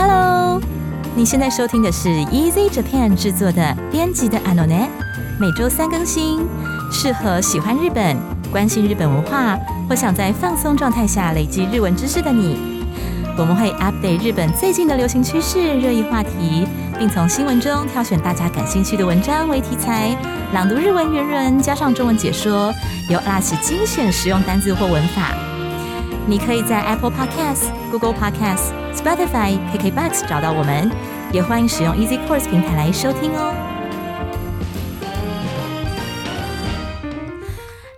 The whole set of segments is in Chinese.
Hello，你现在收听的是 Easy Japan 制作的编辑的 Anone，每周三更新，适合喜欢日本、关心日本文化或想在放松状态下累积日文知识的你。我们会 update 日本最近的流行趋势、热议话题，并从新闻中挑选大家感兴趣的文章为题材，朗读日文原文加上中文解说，由阿拉西精选实用单字或文法。你可以在 Apple Podcasts、Google Podcasts、Spotify、KKBox 找到我们，也欢迎使用 Easy Course 平台来收听哦。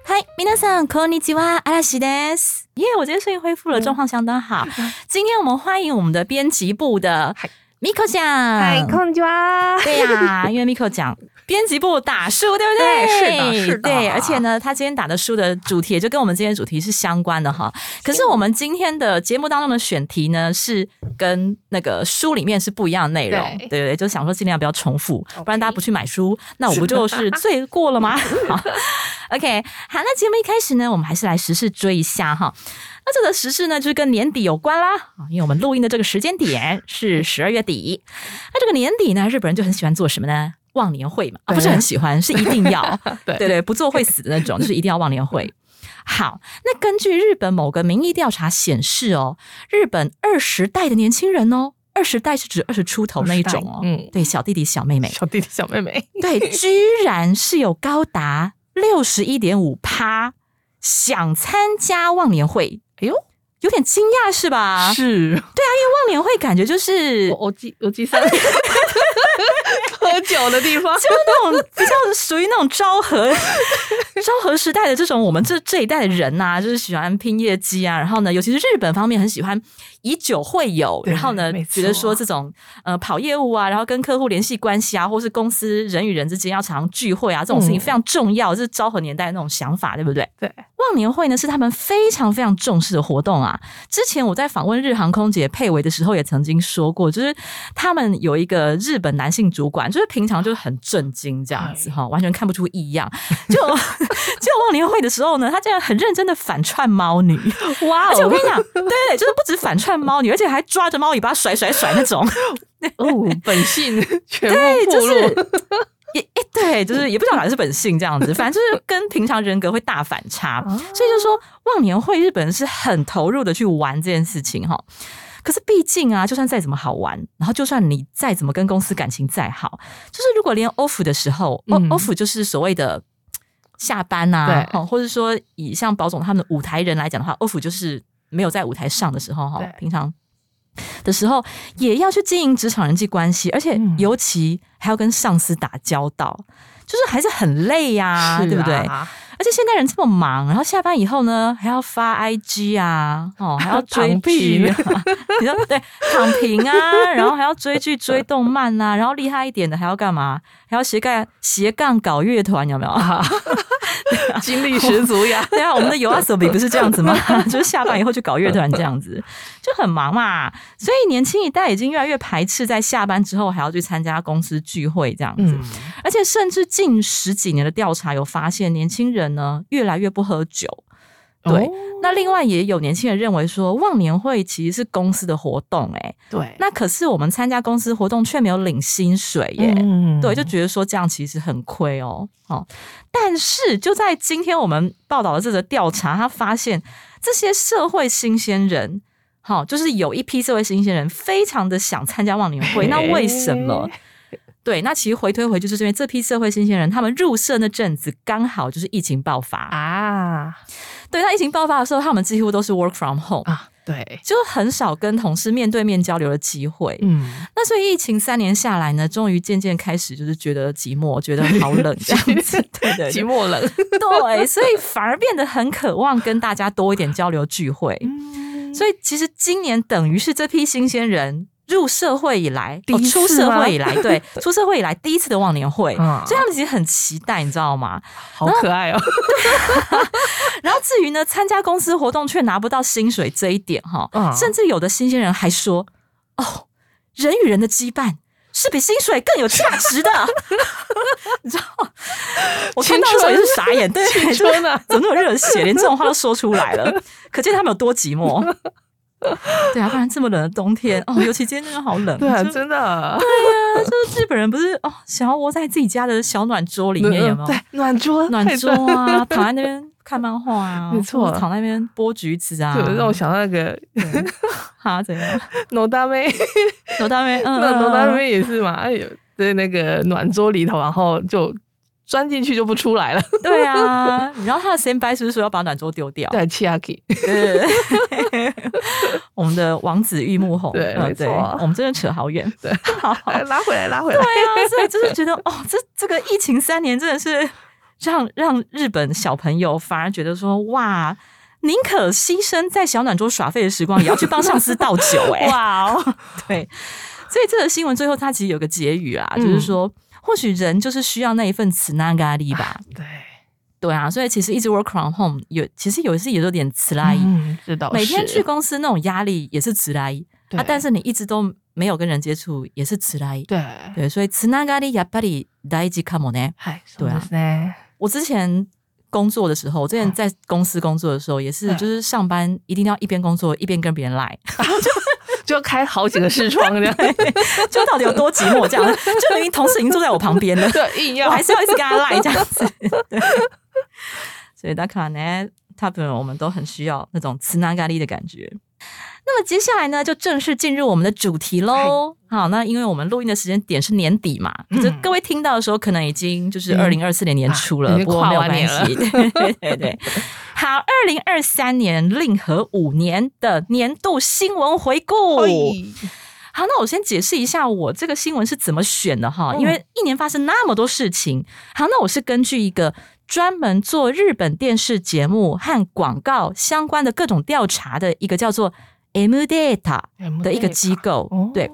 嗨，皆さんこんにちは、阿拉西です。耶，我今天声音恢复了，状况相当好。今天我们欢迎我们的编辑部的 Miko 酱。嗨，こんにちは。对呀、因为 Miko 讲 编辑部打书，对不对？对是的是的对，而且呢，他今天打的书的主题也就跟我们今天主题是相关的哈。可是我们今天的节目当中的选题呢，是跟那个书里面是不一样的内容，对对就想说尽量不要重复，不然大家不去买书，那我不就是罪过了吗？好，OK，好，那节目一开始呢，我们还是来时事追一下哈。那这个时事呢，就是跟年底有关啦啊，因为我们录音的这个时间点是十二月底。那这个年底呢，日本人就很喜欢做什么呢？忘年会嘛，啊、不是很喜欢，是一定要，对。对对，不做会死的那种，就是一定要忘年会。好，那根据日本某个民意调查显示哦，日本二十代的年轻人哦，二十代是指二十出头那一种哦，嗯。对，小弟弟小妹妹，小弟弟小妹妹，对，居然是有高达六十一点五趴想参加忘年会，哎呦，有点惊讶是吧？是。对啊，因为忘年会感觉就是我我记我记三 喝酒的地方，就是那种比较属于那种昭和 昭和时代的这种我们这这一代的人呐、就是喜欢拼业绩啊，然后呢，尤其是日本方面很喜欢以酒会友，然后呢觉得说这种呃跑业务啊，然后跟客户联系关系啊，或是公司人与人之间要常聚会啊，这种事情嗯非常重要，这是昭和年代的那种想法，对不对？对，忘年会呢是他们非常非常重视的活动啊。之前我在访问日航空姐佩维的时候，也曾经说过，就是他们有一个日本男性主管，就是平常就是很震惊这样子哈，完全看不出异样。就 就忘年会的时候呢，他竟然很认真的反串猫女，哇而且我跟你讲，对对，就是不止反串猫女，而且还抓着猫尾巴甩甩甩那种。哦，本性全部对，就是也也，对，就是也不知道哪是本性这样子，反正就是跟平常人格会大反差。啊所以就说忘年会，日本人是很投入的去玩这件事情哈。可是毕竟啊，就算再怎么好玩，然后就算你再怎么跟公司感情再好，就是如果连 off 的时候、嗯 o f f 就是所谓的下班呐、啊，对齁或者说以像保总他们的舞台人来讲的话，off 就是没有在舞台上的时候哈，平常的时候也要去经营职场人际关系，而且嗯。尤其还要跟上司打交道，就是还是很累呀、是对不对？啊而且现代人这么忙，然后下班以后呢，还要发 IG 啊，哦，还要追剧啊，你说对，躺平啊，然后还要追剧、追动漫啊，然后厉害一点的还要干嘛？还要斜杠斜杠搞乐团，有没有？精力十足呀，对啊，我们的有阿索比不是这样子吗？就是下班以后去搞乐团这样子，就很忙嘛。所以年轻一代已经越来越排斥在下班之后还要去参加公司聚会这样子。嗯，而且甚至近十几年的调查有发现，年轻人呢越来越不喝酒。对，哦那另外也有年轻人认为说，忘年会其实是公司的活动、欸，对，那可是我们参加公司活动却没有领薪水耶、嗯对，就觉得说这样其实很亏哦。哦，但是就在今天我们报道的这个调查，他发现这些社会新鲜人，好、就是有一批社会新鲜人非常的想参加忘年会，那为什么？对，那其实回推回就是因为这批社会新鲜人，他们入社那阵子刚好就是疫情爆发。啊对，那疫情爆发的时候，他们几乎都是 work from home，啊，对，就很少跟同事面对面交流的机会。嗯，那所以疫情三年下来呢，终于渐渐开始就是觉得寂寞，觉得好冷这样子。对对对，寂寞冷，对，所以反而变得很渴望跟大家多一点交流聚会。嗯所以其实今年等于是这批新鲜人入社会以来，第一哦、出社会以来，对，出社会以来第一次的忘年会，啊所以他们其实很期待，你知道吗？好可爱哦，然后至于呢，参加公司活动却拿不到薪水这一点，哈、嗯甚至有的新鲜人还说：“哦，人与人的羁绊。”是比薪水更有价值的，你知道吗？我看到的时候也是傻眼，对，青就是春啊怎么那么热血，连这种话都说出来了，可见他们有多寂寞。对啊，不然这么冷的冬天哦，尤其今天真的好冷。对啊，真的。就是日本人不是哦，想要窝在自己家的小暖桌里面，有没有？对，暖桌，暖桌啊，躺在那边看漫画啊，没错躺在那边剥橘子啊，就让我想到那个哈怎样？农大妹，罗大妹，嗯，那嗯嗯农大妹也是嘛，哎呦，在那个暖桌里头，然后就钻进去就不出来了。对啊，然后他的 s 白是不是说要把暖桌丢掉？对，七阿 K，对，我们的王子玉木宏，对嗯没错我们真的扯好远。对，好，来拉回来，拉回来。对啊，所以就是觉得哦，这这个疫情三年真的是 让让日本小朋友反而觉得说哇。宁可牺牲在小暖桌耍废的时光，也要去帮上司倒酒、哎，哇哦，对，所以这个新闻最后它其实有个结语啊，嗯就是说，或许人就是需要那一份慈那咖喱吧。对，对啊，所以其实一直 work from home 有，其实有时也有点慈拉伊。嗯，知道，每天去公司那种压力也是慈拉伊对啊，但是你一直都没有跟人接触，也是慈拉伊。对，对，所以慈那咖喱やっぱり大事かもね。嗨，对啊そうですね。我之前工作的时候，我之前嗯在公司工作的时候，也是嗯就是上班一定要一边工作一边跟别人赖， 就开好几个视窗这样，就到底有多寂寞这样？就明明同事已经坐在我旁边了，对，硬要我还是要一直跟他赖这样子。对，所以大可能他本我们都很需要那种吃那咖喱的感觉。那么接下来呢，就正式进入我们的主题喽。好，那因为我们录音的时间点是年底嘛，嗯可是各位听到的时候，可能已经就是二零二四年年初了，不过没有关系。对对对对。好，二零二三年令和五年的年度新闻回顾。好，那我先解释一下我这个新闻是怎么选的哈，嗯因为一年发生那么多事情。好，那我是根据一个专门做日本电视节目和广告相关的各种调查的一个叫做 M Data 的一个机构，对。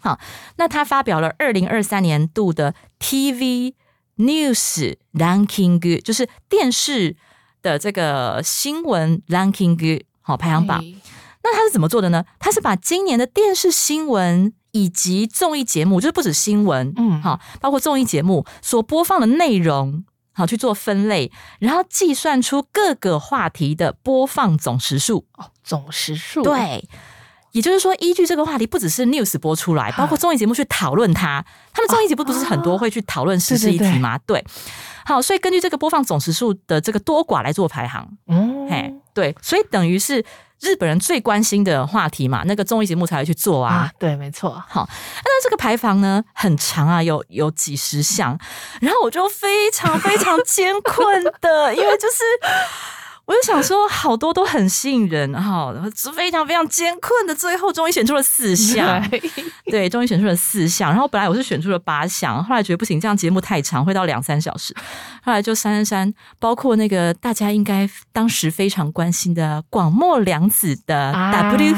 好，那他发表了二零二三年度的 TV News Ranking，就是电视的这个新闻 Ranking 好排行榜。那他是怎么做的呢？他是把今年的电视新闻以及综艺节目，就是不止新闻，嗯好，包括综艺节目所播放的内容，好去做分类，然后计算出各个话题的播放总时数。哦，总时数，对，也就是说，依据这个话题，不只是 news 播出来，包括综艺节目去讨论它。他们综艺节目不是很多会去讨论时事议题吗？对，好，所以根据这个播放总时数的这个多寡来做排行。嗯，嘿，对，所以等于是日本人最关心的话题嘛，那个综艺节目才会去做啊。啊，对，没错，好那这个排行呢很长啊，有有几十项，然后我就非常非常艰困的，因为就是。我就想说，好多都很吸引人哈，然后是非常非常艰困的，最后终于选出了四项，对，终于选出了四项。然后本来我是选出了八项，后来觉得不行，这样节目太长，会到两三小时，后来就删删删，包括那个大家应该当时非常关心的广末凉子的 W。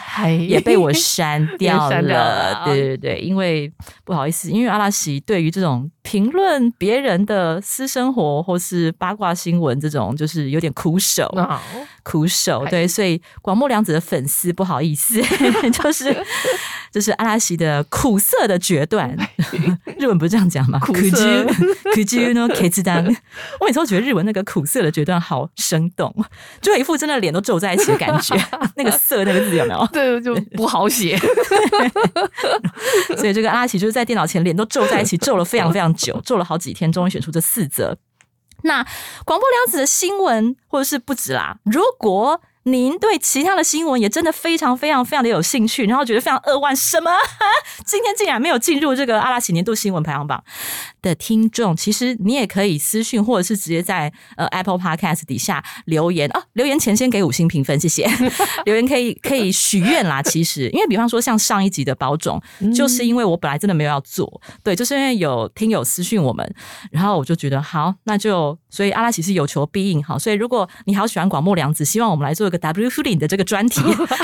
还也被我删掉。了对对对，因为不好意思，因为阿拉西对于这种评论别人的私生活或是八卦新闻这种，就是有点苦手，哦苦手。对，所以广末凉子的粉丝不好意思，就是就是阿拉西的苦涩的决断。日文不是这样讲吗？苦涩 k i d 我每次都觉得日文那个苦涩的决断好生动，就有一副真的脸都皱在一起的感觉。那个“涩”那个字有没有？对就不好写，所以这个阿拉奇就是在电脑前脸都皱在一起，皱了非常非常久，皱了好几天，终于选出这四则。那广播良子的新闻，或者是不止啦，如果您对其他的新闻也真的非常非常非常的有兴趣，然后觉得非常扼腕，什么？今天竟然没有进入这个阿拉奇年度新闻排行榜。的听众，其实你也可以私讯，或者是直接在呃 Apple Podcast 底下留言哦，留言前先给五星评分，谢谢。留言可以可以许愿啦，其实因为比方说像上一集的保种，就是因为我本来真的没有要做，对，就是因为有听友私讯我们，然后我就觉得好，那就所以阿拉奇是有求必应，好，所以如果你好喜欢广末凉子，希望我们来做一个 W f o o 的这个专题，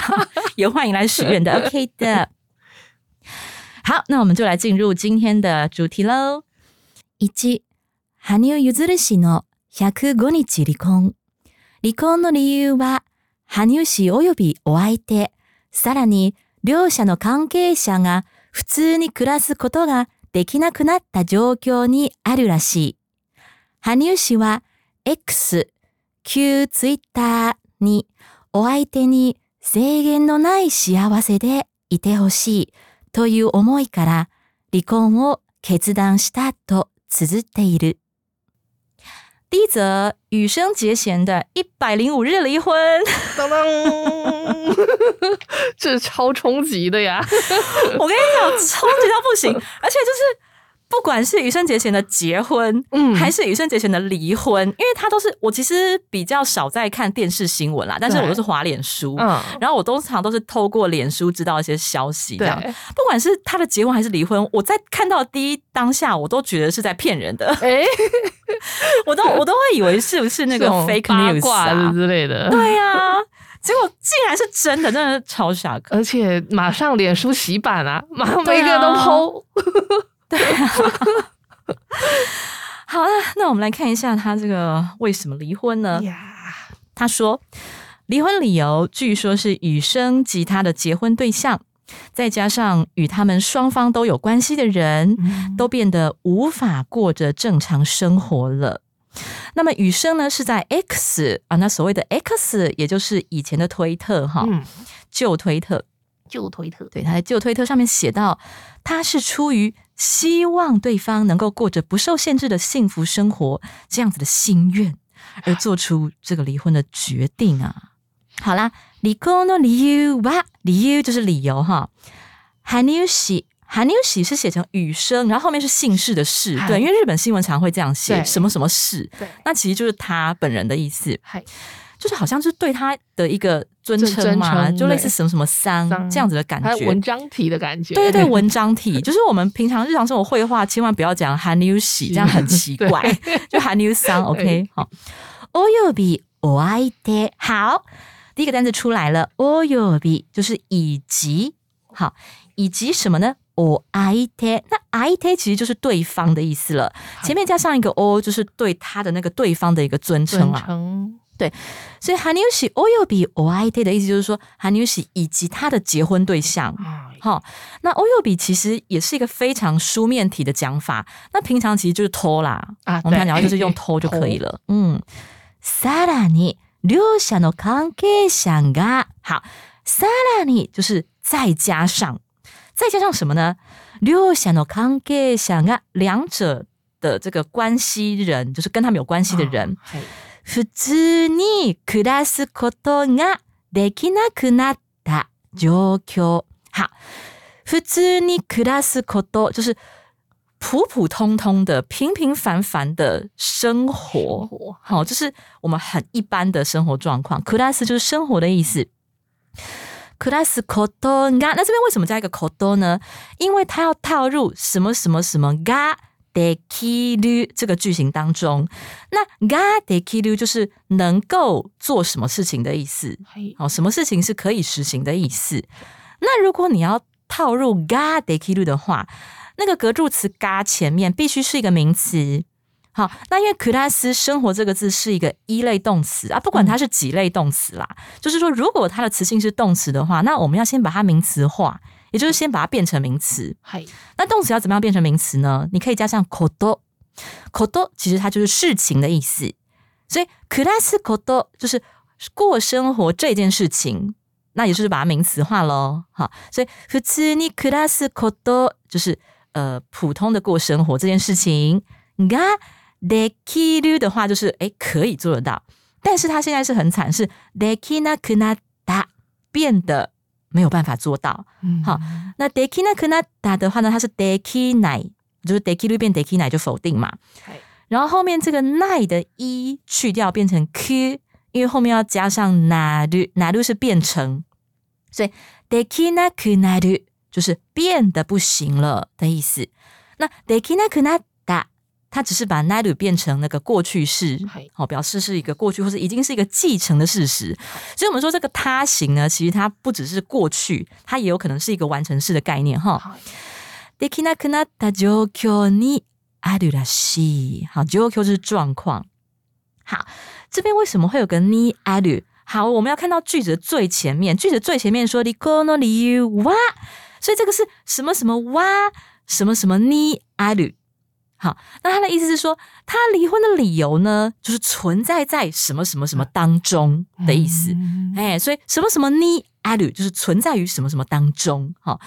也欢迎来许愿的，OK 的。好，那我们就来进入今天的主题喽。一、羽生結弦氏の105日離婚。離婚の理由は、羽生氏及びお相手、さらに両者の関係者が普通に暮らすことができなくなった状況にあるらしい。羽生氏は X、旧ツイッターにお相手に制限のない幸せでいてほしいという思いから離婚を決断したと綴っている。第一则，羽生结弦的一百零五日离婚，当当，这是超冲击的呀！我跟你讲，冲击到不行，而且就是。 不管是羽生结弦的结婚，嗯，还是羽生结弦的离婚，因为他都是我其实比较少在看电视新闻啦，但是我都是滑脸书，嗯，然后我通常都是透过脸书知道一些消息，这样。不管是他的结婚还是离婚，我在看到第一当下，我都觉得是在骗人的，哎，我都我都会以为是不是那个 fake news 啊。之类的，对呀，结果竟然是真的，真的超傻，而且马上脸书洗版啊，马上每个人都剖。对啊，好了，那我们来看一下他这个为什么离婚呢？他说，离婚理由据说是雨生及他的结婚对象，再加上与他们双方都有关系的人都变得无法过着正常生活了。那么雨生呢是在 X 啊，那所谓的 X 也就是以前的推特哈，旧推特。旧推特，对他在旧推特上面写到，他是出于希望对方能够过着不受限制的幸福生活这样子的心愿，而做出这个离婚的决定啊。好啦，离婚的理由吧，理由就是理由哈。韩牛喜，韩牛喜是写成雨生，然后后面是姓氏的氏，对，因为日本新闻常会这样写，什么什么氏，对，那其实就是他本人的意思。就是好像是对他的一个尊称嘛，就类似什么什么桑这样子的感觉，文章体的感觉。对对对，文章体就是我们平常日常生活绘画，千万不要讲韩牛喜，这样很奇怪。就韩牛桑，OK，好。o y o b i o i t 好，第一个单词出来了。o y o b i 就是以及，好，以及什么呢？o i t 那 i t 其实就是对方的意思了，前面加上一个 o，就是对他的那个对方的一个尊称啊。对，所以 Hanushi Oyobi Oite 的意思就是说 Hanushi 以及他的结婚对象。好，那 Oyobi 其实也是一个非常书面体的讲法。那平常其实就是偷啦啊，我们平常就是用偷就可以了。嗯，さらに両者の関係者が好，さらに就是再加上，再加上什么呢？両者の関係者が两者的这个关系人，就是跟他们有关系的人。 普通に暮らすことができなくなった状況。好，普通に暮らすこと就是普普通通的、平平凡凡的生活。好，就是我们很一般的生活状况。暮らす就是生活的意思。暮らすことが，那这边为什么加一个こと呢？因为它要套入什么什么什么が。 De kilu 这个句型当中，那 ga de kilu 就是能够做什么事情的意思。好，什么事情是可以实行的意思？那如果你要套入 ga de kilu 的话，那个格助词 ga 前面必须是一个名词。好，那因为 class 生活这个字是一个一类动词啊，不管它是几类动词啦，就是说如果它的词性是动词的话，那我们要先把它名词化。也就是先把它变成名词。那动词要怎么样变成名词呢？你可以加上 kodo，kodo 其实它就是事情的意思。所以 class kodo 就是过生活这件事情，那也就是把它名词化喽。好，所以普通に class kodo 就是呃普通的过生活这件事情。ができる的话就是哎可以做得到，但是它现在是很惨，是できなくなった变得。 没有办法做到。好，那 deki na kunada 的话呢，它是 deki 奶，就是 deki 路变 deki 奶就否定嘛。然后后面这个奈的一去掉变成 q，因为后面要加上 nadu，nadu 是变成，所以 deki na kunadu 就是变得不行了的意思。那 deki na kunada 它只是把 nadu 变成那个过去式，好表示是一个过去或者已经是一个继承的事实。所以，我们说这个他形呢，其实它不只是过去，它也有可能是一个完成式的概念哈。できなくなった状況にあるらしい。好，状況就是状况。好，这边为什么会有个にある？好，我们要看到句子的最前面，句子最前面说離婚の理由は，所以这个是什么什么哇，什么什么にある。 好，那他的意思是说，他离婚的理由呢，就是存在在什么什么什么当中的意思。嗯哎，所以什么什么你 a d 就是存在于什么什么当中。哈，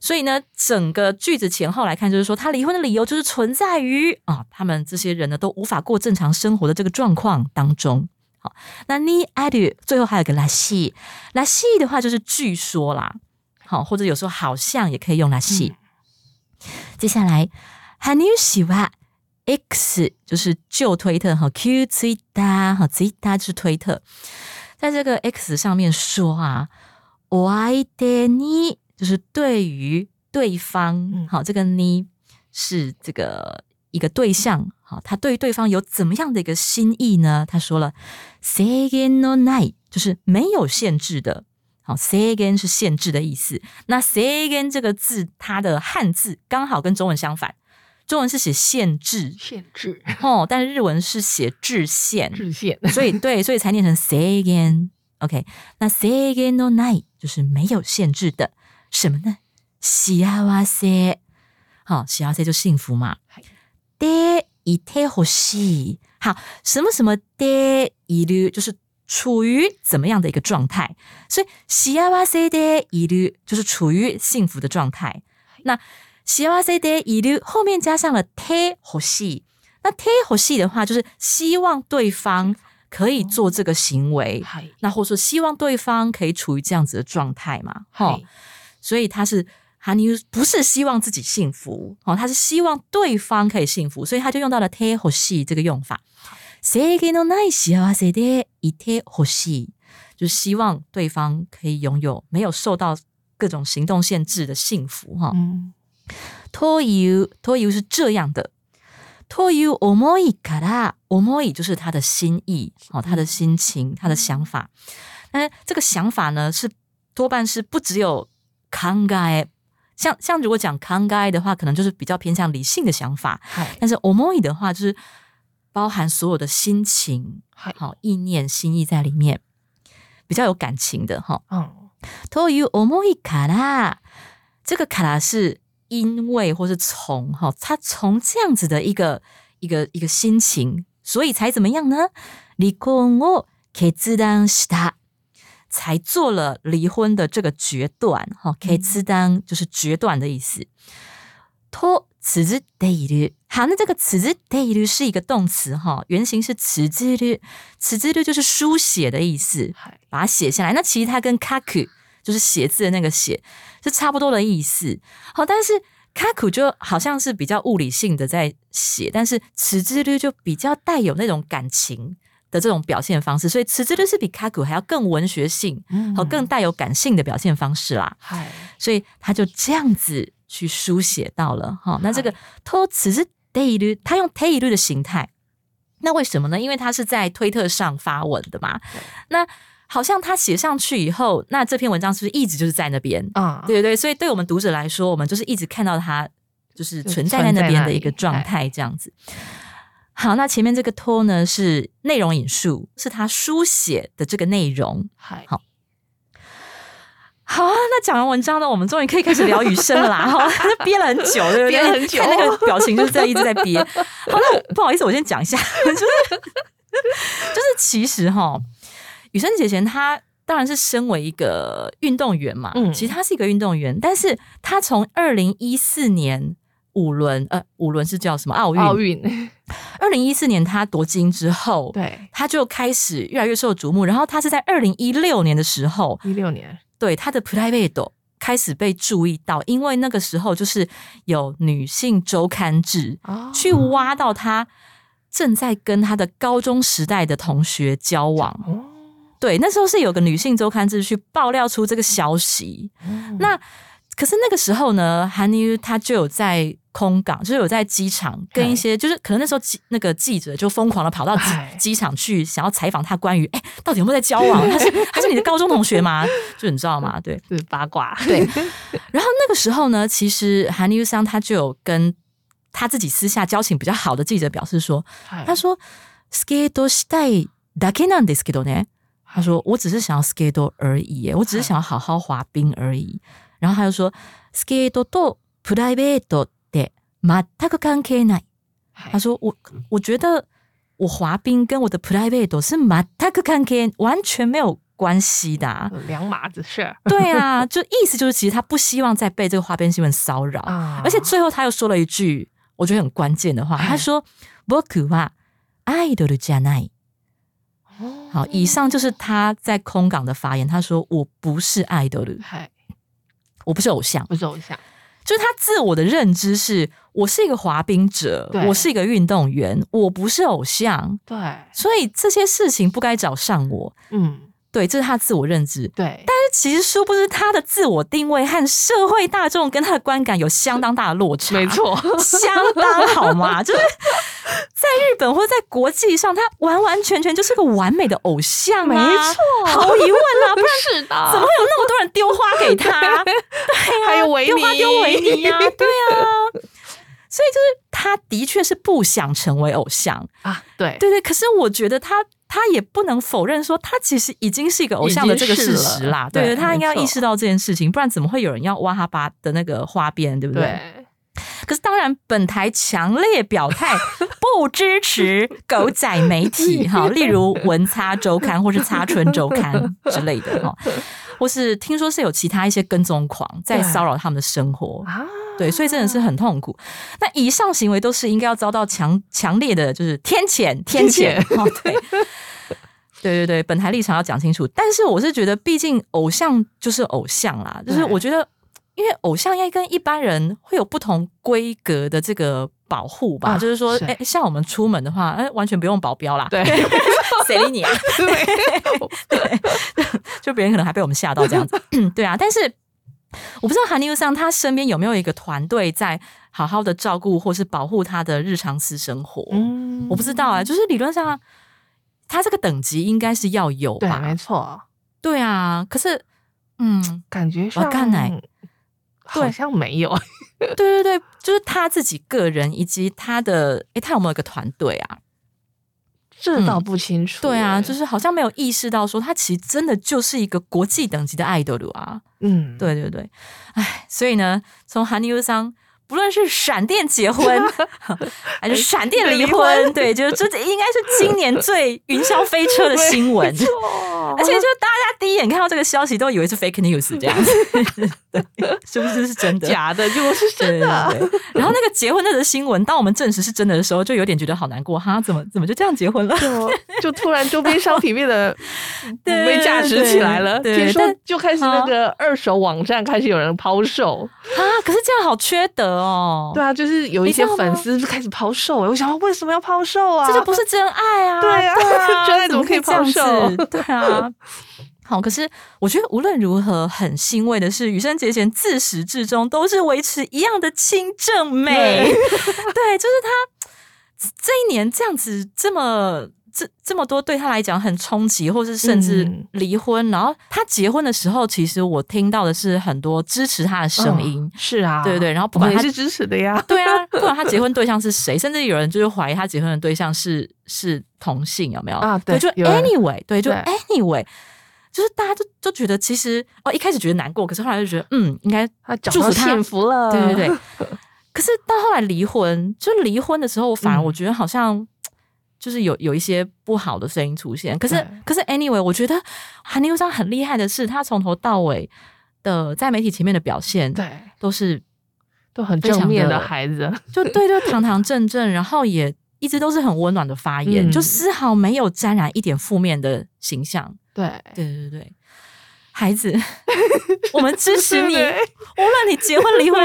所以呢，整个句子前后来看，就是说他离婚的理由就是存在于啊，他们这些人呢都无法过正常生活的这个状况当中。好，那你 a d 最后还有个拉西，拉西的话就是据说啦，好，或者有时候好像也可以用拉西。接下来。哈尼喜欢 X 就是旧推特哈，Q Twitter 哈，Twitter 就是推特，在这个 X 上面说啊，我爱的你就是对于对方，好，这个你是这个一个对象，好，他对对方有怎么样的一个心意呢？他说了，Say again no night 就是没有限制的，好，Say again 是限制的意思，那 Say again 这个字它的汉字刚好跟中文相反。中文是写限制，限制哦，但是日文是写制限，制限，所以对，所以才念成 say again。OK，那 say again no night 就是没有限制的，什么呢？幸せ，好，幸せ就幸福嘛。でいてほしい，好，什么什么でいる就是处于怎么样的一个状态，所以幸せでいる就是处于幸福的状态。那 幸せでいる后面加上了てほしい，那てほしい的话就是希望对方可以做这个行为，那或者说希望对方可以处于这样子的状态嘛，哈，所以他是哈尼不是希望自己幸福，哦，他是希望对方可以幸福，所以他就用到了てほしい这个用法。制限のない幸せでいてほしい，就是希望对方可以拥有没有受到各种行动限制的幸福，哈。 というという是这样的，という思いから思い就是他的心意，哦，他的心情，他的想法。那这个想法呢，是多半是不只有考え，像像如果讲考え的话，可能就是比较偏向理性的想法。但是思い的话，就是包含所有的心情，好意念、心意在里面，比较有感情的哈。嗯，という思いから这个から是。 因为或是从哈，他从这样子的一个一个一个心情，所以才怎么样呢？离婚を決断した，才做了离婚的这个决断哈。決断就是决断的意思。と辞字でいる，好，那这个辞字でいる是一个动词哈，原型是辞字る，辞字る就是书写的意思，把它写下来。那其实它跟書く。 就是写字的那个写是差不多的意思，好，但是卡苦就好像是比较物理性的在写，但是辞之律就比较带有那种感情的这种表现方式，所以辞之律是比卡苦还要更文学性和更带有感性的表现方式啦。嗨，所以他就这样子去书写到了哈。那这个托辞是 day 律，他用 day 律的形态，那为什么呢？因为他是在推特上发文的嘛。那好像他写上去以后，那这篇文章是不是一直就是在那边啊？对对对，所以对我们读者来说，我们就是一直看到他就是存在在那边的一个状态，这样子。好，那前面这个托呢是内容引述，是他书写的这个内容。好，好啊。那讲完文章呢，我们终于可以开始聊雨声了啦！哈，憋了很久，对不对？憋了很久，看那个表情就是在一直在憋。好，那不好意思，我先讲一下，就是就是其实哈。雨生姐姐她当然是身为一个运动员嘛，嗯，其实她是一个运动员，但是她从二零一四年五轮呃五轮是叫什么奥运？奥运。二零一四年她夺金之后，对，她就开始越来越受瞩目。然后她是在二零一六年的时候，一六年，对她的 private 开始被注意到，因为那个时候就是有女性周刊志去挖到她正在跟她的高中时代的同学交往。对，那时候是有个女性周刊志去爆料出这个消息。那可是那个时候呢，韩妮她就有在空港，就是有在机场跟一些，就是可能那时候记那个记者就疯狂的跑到机机场去，想要采访她关于哎，到底有没有在交往？他是他是你的高中同学吗？就你知道吗？对，是八卦。对。然后那个时候呢，其实韩妮桑她就有跟他自己私下交情比较好的记者表示说，他说：“skate したいだけなんですけどね。” 他说：“我只是想要 skate 而已，我只是想要好好滑冰而已。”然后他又说：“skate とプライベートで全く関係ない。” 他说我我觉得我滑冰跟我的 private 是马塔克看见完全没有关系的、啊。两码子事儿对啊，就意思就是，其实他不希望再被这个花边新闻骚扰，啊而且最后他又说了一句我觉得很关键的话，他说：“僕はアイドルじゃない。” 好，以上就是他在空港的发言。他说：“我不是爱豆ル，嗨，我不是偶像。不是偶像，”就是他自我的认知是：我是一个滑冰者，我是一个运动员，我不是偶像，对，所以这些事情不该找上我。嗯，对，这是他自我认知。对，但是其实殊不知他的自我定位和社会大众跟他的观感有相当大的落差。没错，相当好嘛，就是在日本或者在国际上，他完完全全就是个完美的偶像、啊，没错毫无疑问啊，不然是的，怎么会有那么多人丢花给他？对啊，还有维尼丢花丢维尼呀、对啊，所以就是他的确是不想成为偶像，啊？对，对对，可是我觉得他。他也不能否认说，他其实已经是一个偶像的这个事实啦。对，他应该要意识到这件事情，不然怎么会有人要挖他爸的那个花边，对不对？对，可是当然，本台强烈表态 不支持狗仔媒体 哈，例如文擦周刊或是擦春周刊之类的哈，或是听说是有其他一些跟踪狂在对骚扰他们的生活，啊，对，所以真的是很痛苦。那以上行为都是应该要遭到强强烈的就是天谴，天谴天哦，对。对对对，本台立场要讲清楚。但是我是觉得，毕竟偶像就是偶像啦，就是我觉得，因为偶像应该跟一般人会有不同规格的这个保护吧。啊就是说，是哎，像我们出门的话，哎，完全不用保镖啦。对，谁理你啊？对，就别人可能还被我们吓到这样子。对啊，但是我不知道韩流上他身边有没有一个团队在好好的照顾或是保护他的日常私生活。嗯我不知道啊，就是理论上他这个等级应该是要有对，吧？没错，对啊，可是嗯，感觉上我看来好像没有，对对对，就是他自己个人以及他的，诶，他有没有一个团队啊？这倒不清楚。对啊，哎就是好像没有意识到说他其实真的就是一个国际等级的爱豆了啊。嗯，对对对，哎，所以呢，从韩流桑。不论是闪电结婚 还是闪电离婚对，就是这应该是今年最云霄飞车的 新闻。而且就大家第一眼看到这个消息，都以为是 fake news 这样子，对，是不是是真的？假的就是真的，对对对。然后那个结婚那则新闻，当我们证实是真的的时候，就有点觉得好难过哈，怎么怎么就这样结婚了？就就突然周边商品变得 对被价值起来了。听说但就开始那个二手网站开始有人抛售，啊，可是这样好缺德哦。对啊，就是有一些粉丝就开始抛售。我想说为什么要抛售啊？这就不是真爱啊！对啊对啊，真爱怎么可以抛售对啊。好，可是我觉得无论如何，很欣慰的是，羽生结弦自始至终都是维持一样的清正美。对，就是他这一年这样子这么。这这么多对他来讲很冲击，或是甚至嗯离婚。然后他结婚的时候，其实我听到的是很多支持他的声音。嗯是啊，对对，然后不管他是支持的呀。对啊，不管他结婚对象是谁，甚至有人就是怀疑他结婚的对象是是同性，有没有？啊对，就 anyway，对，就 anyway，就是大家就就觉得其实哦，一开始觉得难过，可是后来就觉得嗯，应该祝福他幸福了，对对对。可是到后来离婚，就离婚的时候，我反而嗯我觉得好像。就是有有一些不好的声音出现，可是可是 anyway，我觉得韩流上很厉害的是，他从头到尾的在媒体前面的表现，对，都是都很正面的的孩子。就对对堂堂正正，然后也一直都是很温暖的发言，嗯就丝毫没有沾染一点负面的形象。对，对对对，孩子，我们支持你，对无论你结婚离婚，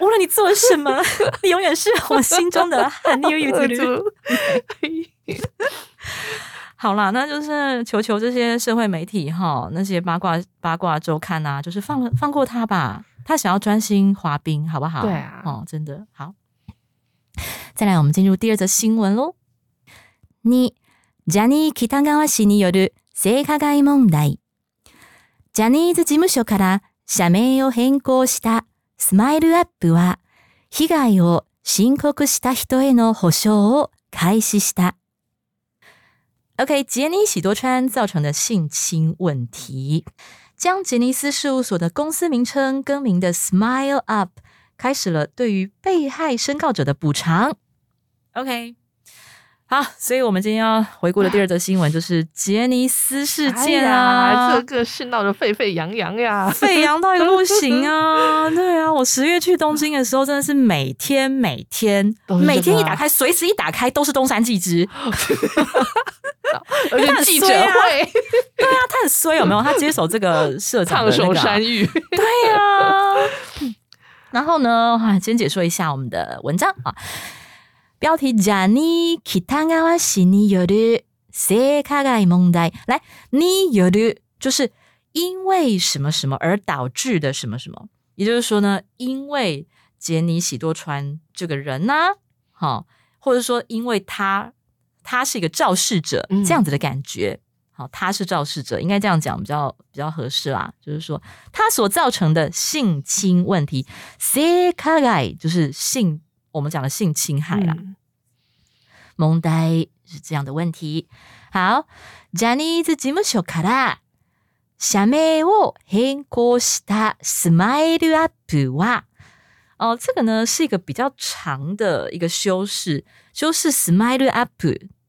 无论你做了什么，你永远是我心中的韩妞玉子就好啦，那就是求求这些社会媒体哈，那些八卦八卦周刊啊，就是放放过他吧，他想要专心滑冰，好不好？对啊哦，真的好。再来，我们进入第二则新闻喽。二、ジャニー喜多川氏による 性加害問題。ジャニーズ事務所から社名を変更したスマイルアップは、被害を申告した人への補償を開始した。OK，杰尼喜多川造成的性侵问题，将杰尼斯事务所的公司名称更名的 Smile Up 开始了对于被害申告者的补偿。OK，好，所以我们今天要回顾的第二则新闻就是杰尼斯事件啊，哎、这个是闹得沸沸扬扬呀，沸扬到一个不行啊！对啊，我十月去东京的时候，真的是每天每天每天一打开，随时一打开都是东山纪之。而且记者会、对啊，他很衰有没有？他接手这个社长烫的那个啊手山芋，对呀、然后呢，啊，先解说一下我们的文章啊。标题：ジャニー北川氏による性加害問題。来，による就是因为什么什么而导致的什么什么，也就是说呢，因为杰尼喜多川这个人呢、好、或者说因为他他是一个肇事者，嗯这样子的感觉。好，他是肇事者，应该这样讲比较比较合适啦。就是说，他所造成的性侵问题，性加害就是性，我们讲的性侵害啦。 嗯問題是这样的问题。好、ジャニーズ事務所から社名を変更したスマイルアップは、哦，这个呢是一个比较长的一个修饰，修饰 Smile Up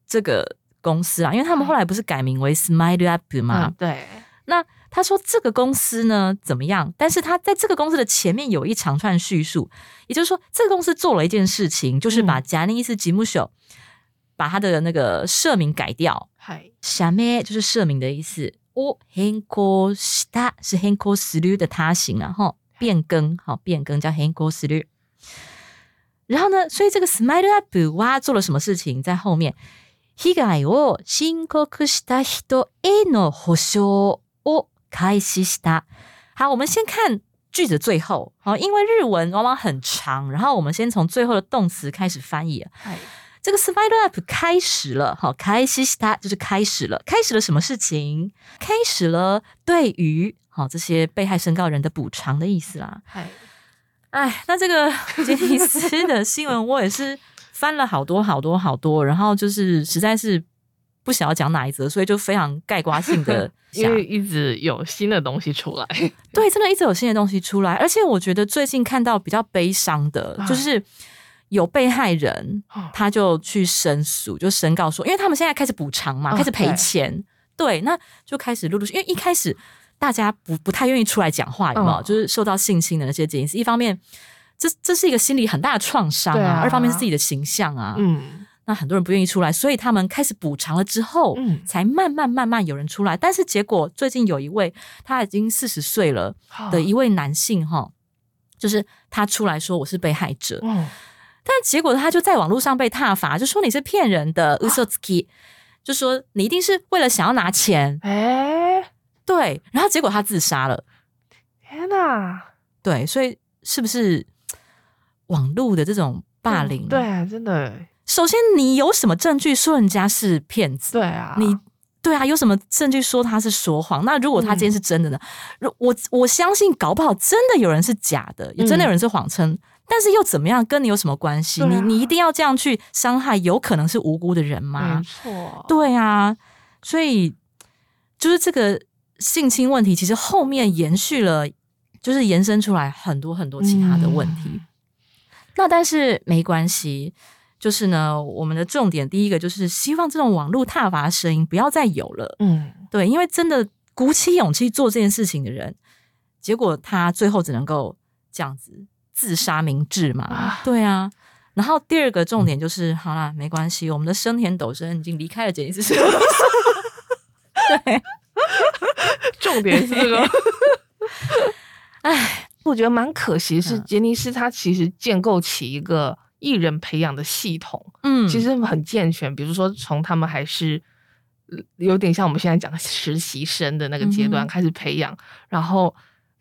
这个公司啊，因为他们后来不是改名为 Smile Up 吗？嗯，对，那他说这个公司呢怎么样？但是他在这个公司的前面有一长串叙述，也就是说，这个公司做了一件事情，就是把嗯贾尼斯吉姆秀 把他的那个社名改掉，嗨，社名就是社名的意思。我変更した是変更する的他形啊，哈，变更好变更叫変更する。然后呢，所以这个 Smile Up 哇做了什么事情在后面？被害を申告した人への保証を開始した。好，我们先看句子最后。好，因为日文往往很长，然后我们先从最后的动词开始翻译。 嗨，这个 Smile Up 开始了，好，开始した就是开始了，开始了什么事情？开始了对于好这些被害申告人的补偿的意思啦。嗨，哎，那这个 杰尼斯的新闻我也是翻了好多好多好多，然后就是实在是不想要讲哪一则，所以就非常概括性的 因为一直有新的东西出来，对，真的一直有新的东西出来，而且我觉得最近看到比较悲伤的，啊就是有被害人哦他就去申诉，就申告说，因为他们现在开始补偿嘛，哦开始赔对。钱，对，那就开始陆陆续，因为一开始大家不不太愿意出来讲话，有没有？嗯。就是受到性侵的那些杰尼斯，一方面这这是一个心理很大的创伤啊，啊二方面是自己的形象啊，嗯。那很多人不愿意出来，所以他们开始补偿了之后，嗯。才慢慢慢慢有人出来。但是结果最近有一位他已经四十岁了的一位男性哈，就是他出来说我是被害者，嗯，但结果他就在网络上被挞伐，就说你是骗人的 u s o t s k i 就说你一定是为了想要拿钱，哎，对，然后结果他自杀了，天哪，对，所以是不是网络的这种霸凌？嗯，对，真的，首先你有什么证据说人家是骗子？对啊，你对啊，有什么证据说他是说谎？那如果他今天是真的呢？如我我相信，搞不好真的有人是假的，也真的有人是谎称。但是又怎么样？跟你有什么关系？啊你你一定要这样去伤害有可能是无辜的人吗没？错，对啊，所以就是这个性侵问题，其实后面延续了，就是延伸出来很多很多其他的问题。嗯那但是没关系，就是呢，我们的重点第一个就是希望这种网络踏伐声音不要再有了。嗯，对，因为真的鼓起勇气做这件事情的人，结果他最后只能够这样子自杀明志嘛。啊对啊。然后第二个重点就是，好啦，没关系，我们的生田斗真已经离开了杰尼斯社。对，重点是这个。哎，我觉得蛮可惜，是嗯杰尼斯他其实建构起一个艺人培养的系统，嗯，其实很健全。比如说，从他们还是呃有点像我们现在讲的实习生的那个阶段开始培养，然后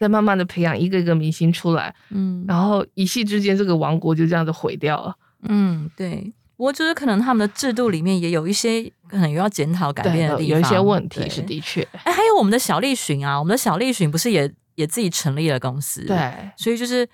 再慢慢的培养一个一个明星出来，嗯然后一夕之间这个王国就这样子毁掉了。嗯，对。我觉得可能他们的制度里面也有一些可能有要检讨改变的地方，有一些问题是的确，哎，还有我们的小栗旬啊，我们的小栗旬不是也也自己成立了公司？，对，所以就是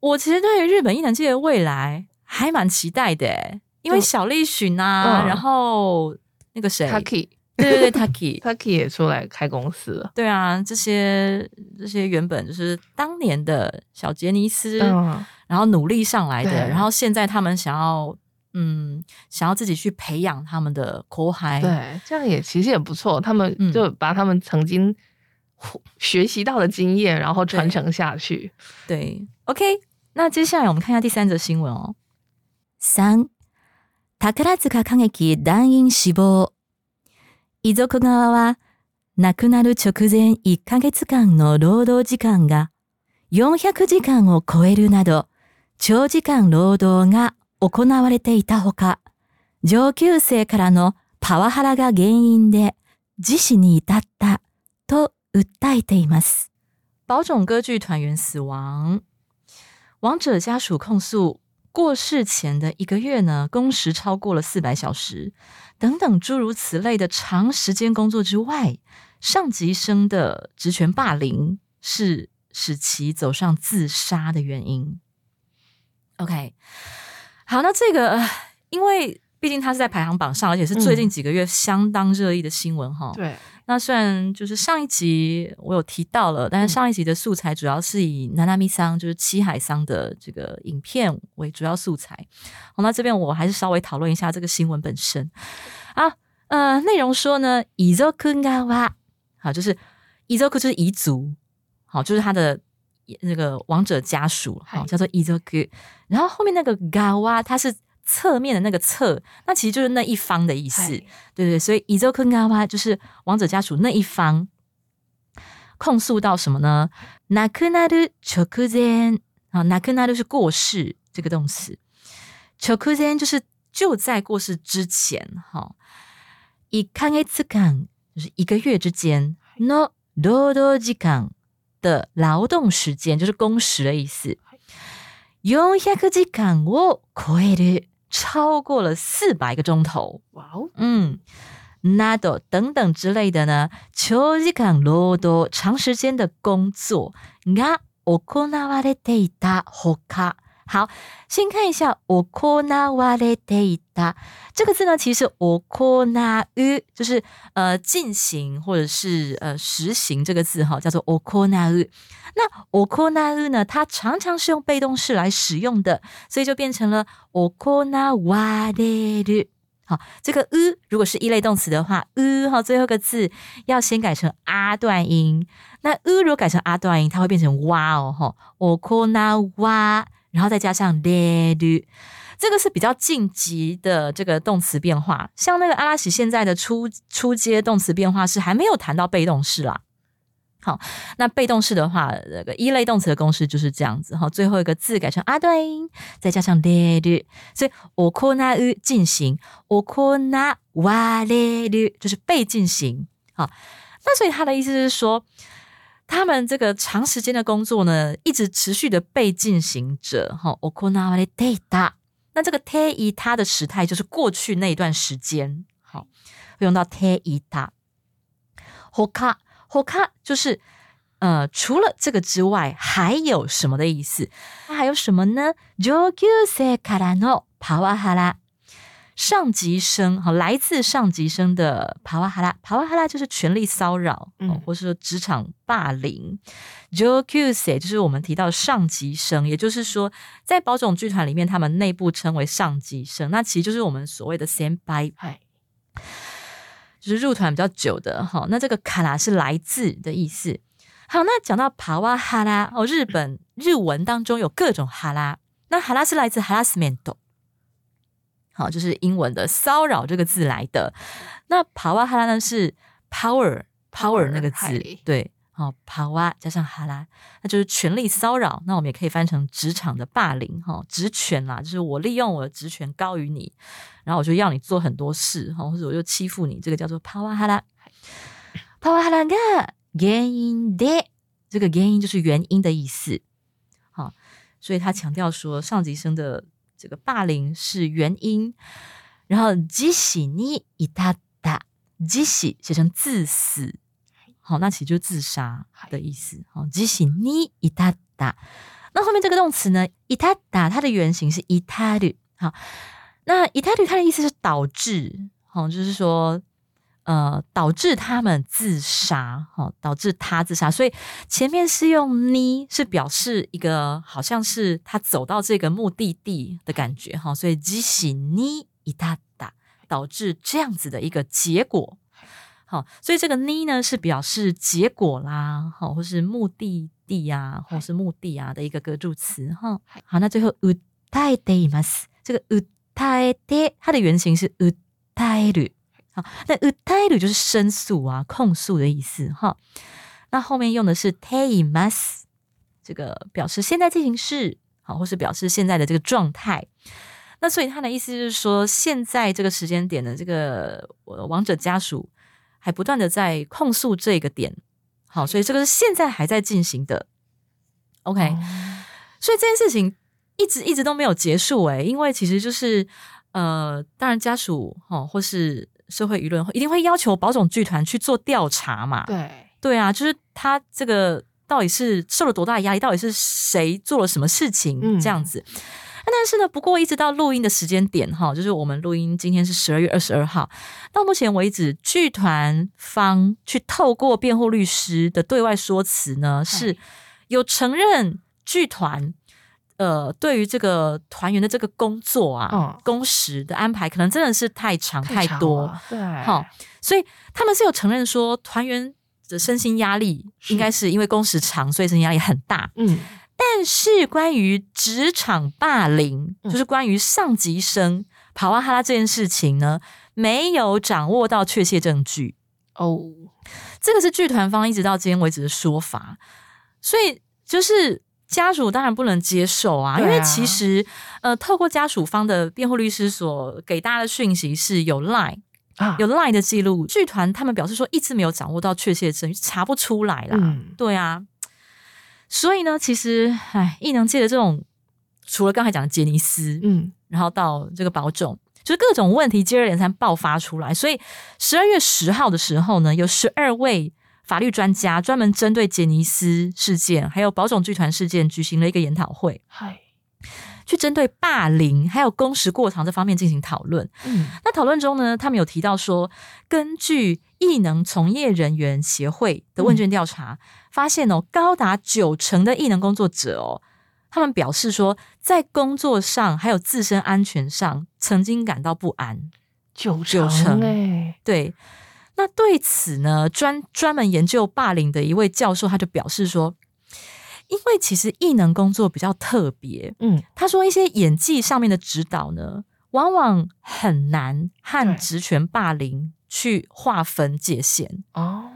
我其实对于日本艺能界的未来还蛮期待的欸，因为小栗旬啊，嗯然后那个谁，Taki 对对对，Taki，Taki 也出来开公司了，对啊，这些这些原本就是当年的小杰尼斯，嗯，然后努力上来的，然后现在他们想要嗯，想要自己去培养他们的口嗨。对，这样也其实也不错。他们嗯就把他们曾经学习到的经验，然后传承下去。对，OK。那接下来我们看一下第三则新闻哦。三、宝塚歌劇団員死亡。遺族側は亡くなる直前1ヶ月間の労働時間が400時間を超えるなど長時間労働が行われていたほか、上級生からのパワハラが原因で自死に至ったと訴えています。宝冢歌剧团员死亡，亡者家属控诉过世前的一个月呢，工时超过了四百小时，等等诸如此类的长时间工作之外，上级生的职权霸凌是使其走上自杀的原因。OK，好，那这个呃因为毕竟它是在排行榜上，而且是最近几个月相当热议的新闻哈。对，那虽然就是上一集我有提到了，但是上一集的素材主要是以南纳米桑，就是七海桑的这个影片为主要素材。好，那这边我还是稍微讨论一下这个新闻本身啊。呃，内容说呢，伊 zoku ga wa，好，就是伊 zoku 就是彝族，好，就是他的那个王者家属，好，叫做伊 zoku。然后后面那个 ga wa，它是侧面的那个侧，那其实就是那一方的意思。嗨对对，所以伊周坑嘎哇就是王者家属那一方控诉到什么呢？亡くなる直前啊，亡くなる是过世这个动词，直前就是就在过世之前哈。一ヶ月間就是一个月之间の労働時間的劳动时间，就是工时的意思。400時間を超える， 超过了四百个钟头。哇哦，嗯，nado 等等之类的呢，長時間労働长时间的工作が行われていたほか。 好，先看一下行われていた这个字呢，其实行う就是呃进行或者是呃实行这个字哈，叫做行う。那行う呢，它常常是用被动式来使用的，所以就变成了行われる。好，这个 u 如果是一类动词的话，u 哈最后一个字要先改成啊段音。那 u 如果改成啊段音，它会变成哇哦哈，我コナ哇， 然后再加上レル，这个是比较晋级的这个动词变化。像那个阿拉喜现在的初初阶动词变化是还没有谈到被动式啦。好，那被动式的话，那个一类动词的公式就是这样子哈，最后一个字改成啊段音，再加上レル，所以我コナウ进行，我コナワレル就是被进行。好，那所以他的意思是说， 他们这个长时间的工作呢，一直持续的被进行着。哈，我コナワレテイタ，那这个テイタ的时态就是过去那一段时间。好，会用到テイタ。ほかほか就是呃，除了这个之外，还有什么的意思？那还有什么呢？上級生からのパワハラ， 上级生，好，来自上级生的パワハラ，パワハラ就是权力骚扰，嗯哦，或是说职场霸凌。上級生就是我们提到的上级生，也就是说，在宝冢剧团里面，他们内部称为上级生，那其实就是我们所谓的先輩。嗨，就是入团比较久的哈。那这个卡拉是来自的意思。好，那讲到帕瓦哈拉哦，日本日文当中有各种哈拉，那哈拉是来自 harassment， 好，就是英文的骚扰这个字来的。那帕瓦哈拉呢是 power power 那个字，对，好，帕瓦加上哈拉，那就是权力骚扰。那我们也可以翻成职场的霸凌哈，职权啦，就是我利用我的职权高于你，然后我就要你做很多事哈，或者我就欺负你，这个叫做帕瓦哈拉。帕瓦哈拉が原因で，这个原因就是原因的意思。好，所以他强调说，上级生的这个霸凌是原因。然后自死に至った，自死写成自死，好，那其实就是自杀的意思。好，自死に至った。那后面这个动词呢，至った它的原型是至る。好，那至る它的意思是导致，好，就是说。 呃导致他们自杀，哈、导致他自杀。所以前面是用呢，是表示一个好像是他走到这个目的地的感觉，哈、所以即喜呢一大打，导致这样子的一个结果。好，所以这个呢呢是表示结果啦，好，或是目的地啊，或是目的啊的一个格助词哈。好，那最后訴えています，这个訴えて它的原型是訴える， 好，那訴える就是申诉啊、控诉的意思哈。那后面用的是ています，这个表示现在进行式，好，或是表示现在的这个状态。那所以他的意思就是说，现在这个时间点的这个呃亡者家属还不断的在控诉这个点，好，所以这个是现在还在进行的。OK，、哦所以这件事情一直一直都没有结束诶、因为其实就是呃，当然家属哦，或是 社会舆论一定会要求保种剧团去做调查嘛。对，对啊，就是他这个到底是受了多大的压力，到底是谁做了什么事情嗯这样子。但是呢，不过一直到录音的时间点哈，就是我们录音今天是十二月二十二号，到目前为止，剧团方去透过辩护律师的对外说辞呢，是有承认剧团。呃，对于这个团员的这个工作啊，嗯工时的安排，可能真的是太长太多，了，对，好，所以他们是有承认说，团员的身心压力是应该是因为工时长，所以身心压力很大。嗯，但是关于职场霸凌，嗯就是关于上级生跑哇哈拉这件事情呢，没有掌握到确切证据。哦，这个是剧团方一直到今天为止的说法，所以就是家属当然不能接受啊，啊因为其实呃，透过家属方的辩护律师所给大家的讯息是有 line。啊，有 line 的记录，剧团他们表示说一直没有掌握到确切的证据，查不出来啦。嗯对啊，所以呢，其实唉，艺能界的这种，除了刚才讲的杰尼斯，嗯，然后到这个保种，就是各种问题接二连三爆发出来。所以十二月十号的时候呢，有十二位法律专家专门针对杰尼斯事件还有保种剧团事件举行了一个研讨会，嗨，去针对霸凌还有工时过长这方面进行讨论。嗯，那讨论中呢，他们有提到说，根据艺能从业人员协会的问卷调查，发现哦，高达九成的艺能工作者哦，他们表示说，在工作上还有自身安全上，曾经感到不安。九九成哎，对，那对此呢，专专门研究霸凌的一位教授，他就表示说，因为其实艺能工作比较特别，嗯，他说一些演技上面的指导呢，往往很难和对职权霸凌去划分界限。哦，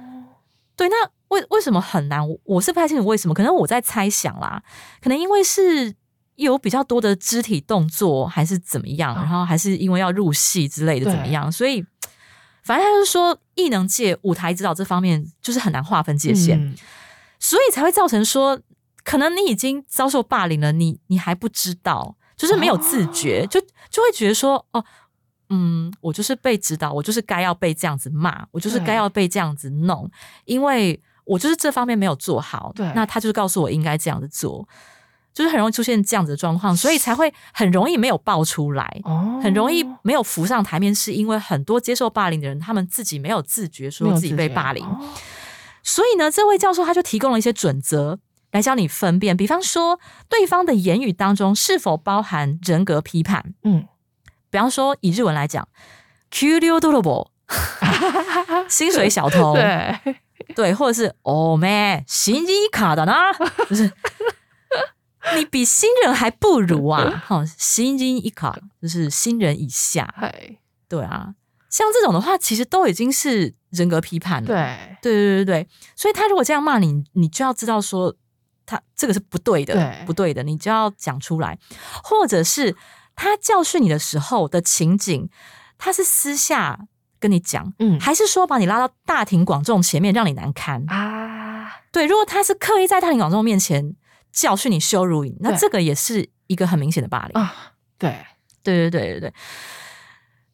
对，那为为什么很难？我我是不太清楚为什么，可能我在猜想啦，可能因为是有比较多的肢体动作，还是怎么样，哦然后还是因为要入戏之类的对怎么样，所以反正他就是说，艺能界舞台指导这方面就是很难划分界限。嗯。所以才会造成说，可能你已经遭受霸凌了，你你还不知道，就是没有自觉，哦就就会觉得说，哦，嗯，我就是被指导，我就是该要被这样子骂，我就是该要被这样子弄，因为我就是这方面没有做好，对。那他就是告诉我应该这样子做，就是很容易出现这样子的状况，所以才会很容易没有爆出来。哦，很容易没有浮上台面，是因为很多接受霸凌的人，他们自己没有自觉，没说自己被霸凌，哦所以呢，这位教授他就提供了一些准则来教你分辨，比方说对方的言语当中是否包含人格批判。嗯，比方说以日文来讲 q d o d o b o 薪水小偷，对，对，或者是哦妹新一卡的呢，就是你比新人还不如啊！好，新人一卡就是新人以下，对啊，像这种的话，其实都已经是人格批判了。对，对对对对，所以他如果这样骂你，你就要知道说他这个是不对的，对。不对的，你就要讲出来，或者是他教训你的时候的情景，他是私下跟你讲，嗯。还是说把你拉到大庭广众前面让你难堪？啊，对，如果他是刻意在大庭广众面前教训你、羞辱你，那对。这个也是一个很明显的霸凌。啊，对，对对对对对。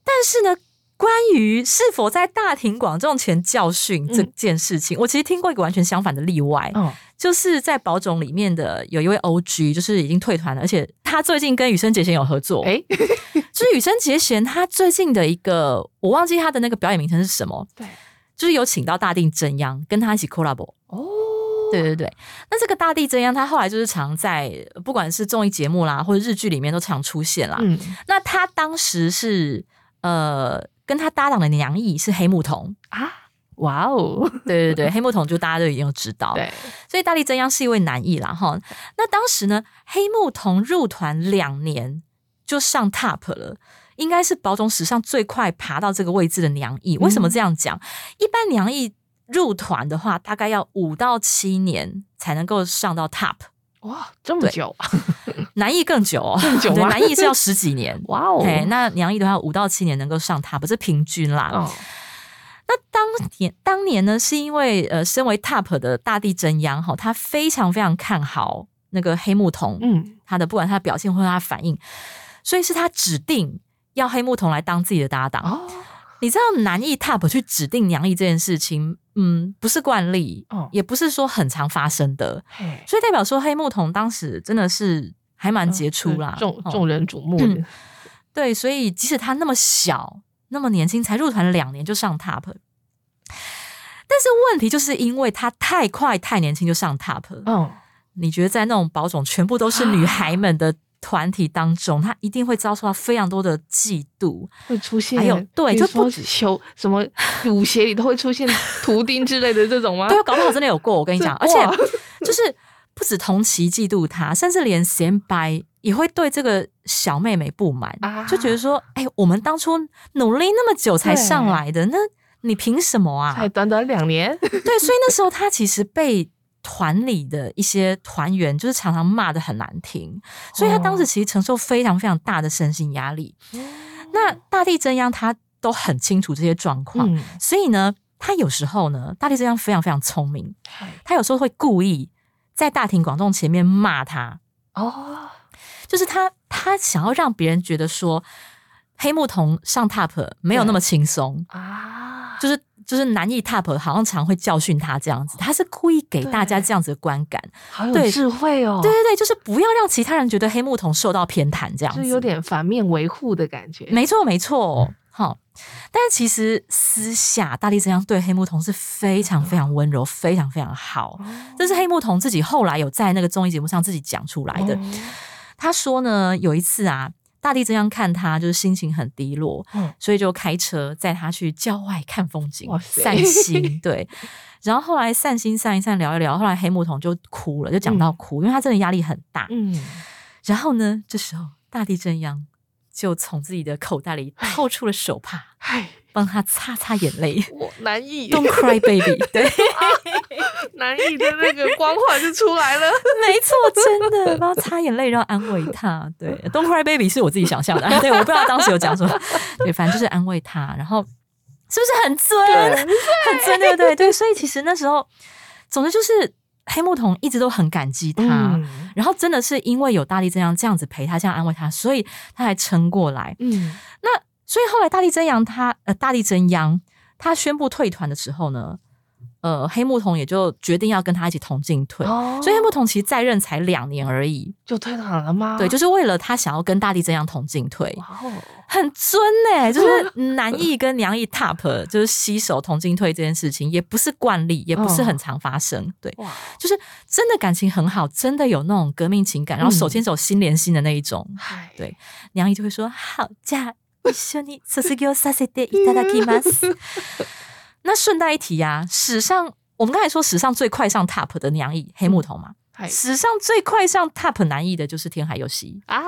但是呢，关于是否在大庭广众前教训这嗯。件事情，我其实听过一个完全相反的例外，哦，就是在保种里面的有一位 OG，就是已经退团了，而且他最近跟羽生结弦有合作，哎，就 就是羽生结弦他最近的一个，我忘记他的那个表演名称是什么，对，就是有请到大定真央跟他一起 collab。哦，对对对，那这个大地真央他后来就是常在不管是综艺节目啦或者日剧里面都常出现啦。嗯，那他当时是呃跟他搭档的娘役是黑木瞳，啊，哇哦，对对对，黑木瞳就大家都已经知道，对，所以大地真央是一位男艺啦哈。那当时呢，黑木瞳入团两年就上 top 了。应该是保种史上最快爬到这个位置的娘役。为什么这样讲？一般娘役入团的话，大概要五到七年才能够上到 top。哇，这么久啊！男艺更久哦，更久对，吗男艺是要十几年。哇哦，哎，那娘艺的话，五到七年能够上 top，这平均啦。哦，那当年当年呢，是因为呃，身为 top 的大地真央哈，他非常非常看好那个黑木瞳，嗯，他的不管他的表现或者他的反应，所以是他指定要黑木瞳来当自己的搭档。哦，你知道男艺 top 去指定娘艺这件事情，嗯，不是惯例，哦。也不是说很常发生的，所以代表说黑木瞳当时真的是还蛮杰出啦，哦众众人瞩目的嗯，对，所以即使他那么小、那么年轻，才入团两年就上 top，但是问题就是因为他太快、太年轻就上 top，、嗯，你觉得在那种保种全部都是女孩们的团体当中，他一定会遭受到非常多的嫉妒，会出现，还有对就不止球什么舞鞋里都会出现图钉之类的这种吗？对，搞不好真的有过。我跟你讲，而且就是不止同期嫉妒他，甚至连贤白也会对这个小妹妹不满，啊就觉得说，哎，我们当初努力那么久才上来的，那你凭什么啊？才短短两年，对，所以那时候他其实被团里的一些团员就是常常骂的很难听，所以他当时其实承受非常非常大的身心压力。那大地真央他都很清楚这些状况，嗯，所以呢，他有时候呢，大地真央非常非常聪明，他有时候会故意在大庭广众前面骂他，哦，就是他他想要让别人觉得说黑木瞳上 top 没有那么轻松，啊，就是就是男艺 top 好像常会教训他这样子，他是故意给大家这样子的观感。好有智慧哦，对对对，就是不要让其他人觉得黑木瞳受到偏袒这样子，就有点反面维护的感觉，没错没错。好，但是其实私下大力真央对黑木瞳是非常非常温柔，非常非常好。哦这是黑木瞳自己后来有在那个综艺节目上自己讲出来的。哦他说呢，有一次啊，大地真央看他就是心情很低落，嗯所以就开车载他去郊外看风景散心。对，然后后来散心散一散，聊一聊，后来黑木瞳就哭了，就讲到哭，因为他真的压力很大。嗯，然后呢，这时候大地真央就从自己的口袋里掏出了手帕，嗨，帮他擦擦眼泪。我难以 Don't cry, baby。对，难以的那个光环就出来了，没错，真的帮他擦眼泪，然后安慰他。对，Don't cry, baby 是我自己想象的。对，我不知道当时有讲什么。对，反正就是安慰他，然后是不是很尊？很尊，对不对？对，所以其实那时候，总之就是黑木瞳一直都很感激他。嗯然后真的是因为有大力这样这样子陪他，这样安慰他，所以他才撑过来。嗯，那所以后来大力真阳他呃大力真央他宣布退团的时候呢，呃黑木瞳也就决定要跟他一起同进退。哦所以黑木瞳其实在任才两年而已，就退团了吗？对，就是为了他想要跟大地真阳同进退，哇哦，很尊呢、就是男艺跟娘艺 top 就是携手同进退这件事情，也不是惯例，也不是很常发生，对，哇，就是真的感情很好，真的有那种革命情感，然后手牵手心连心的那一种，嗨，对娘艺就会说好，じゃあ 一緒に卒業させていただきます。那顺带一提呀、史上我们刚才说史上最快上 top 的娘艺黑木瞳嘛，嗨史上最快上 top 男艺的就是天海佑希，啊，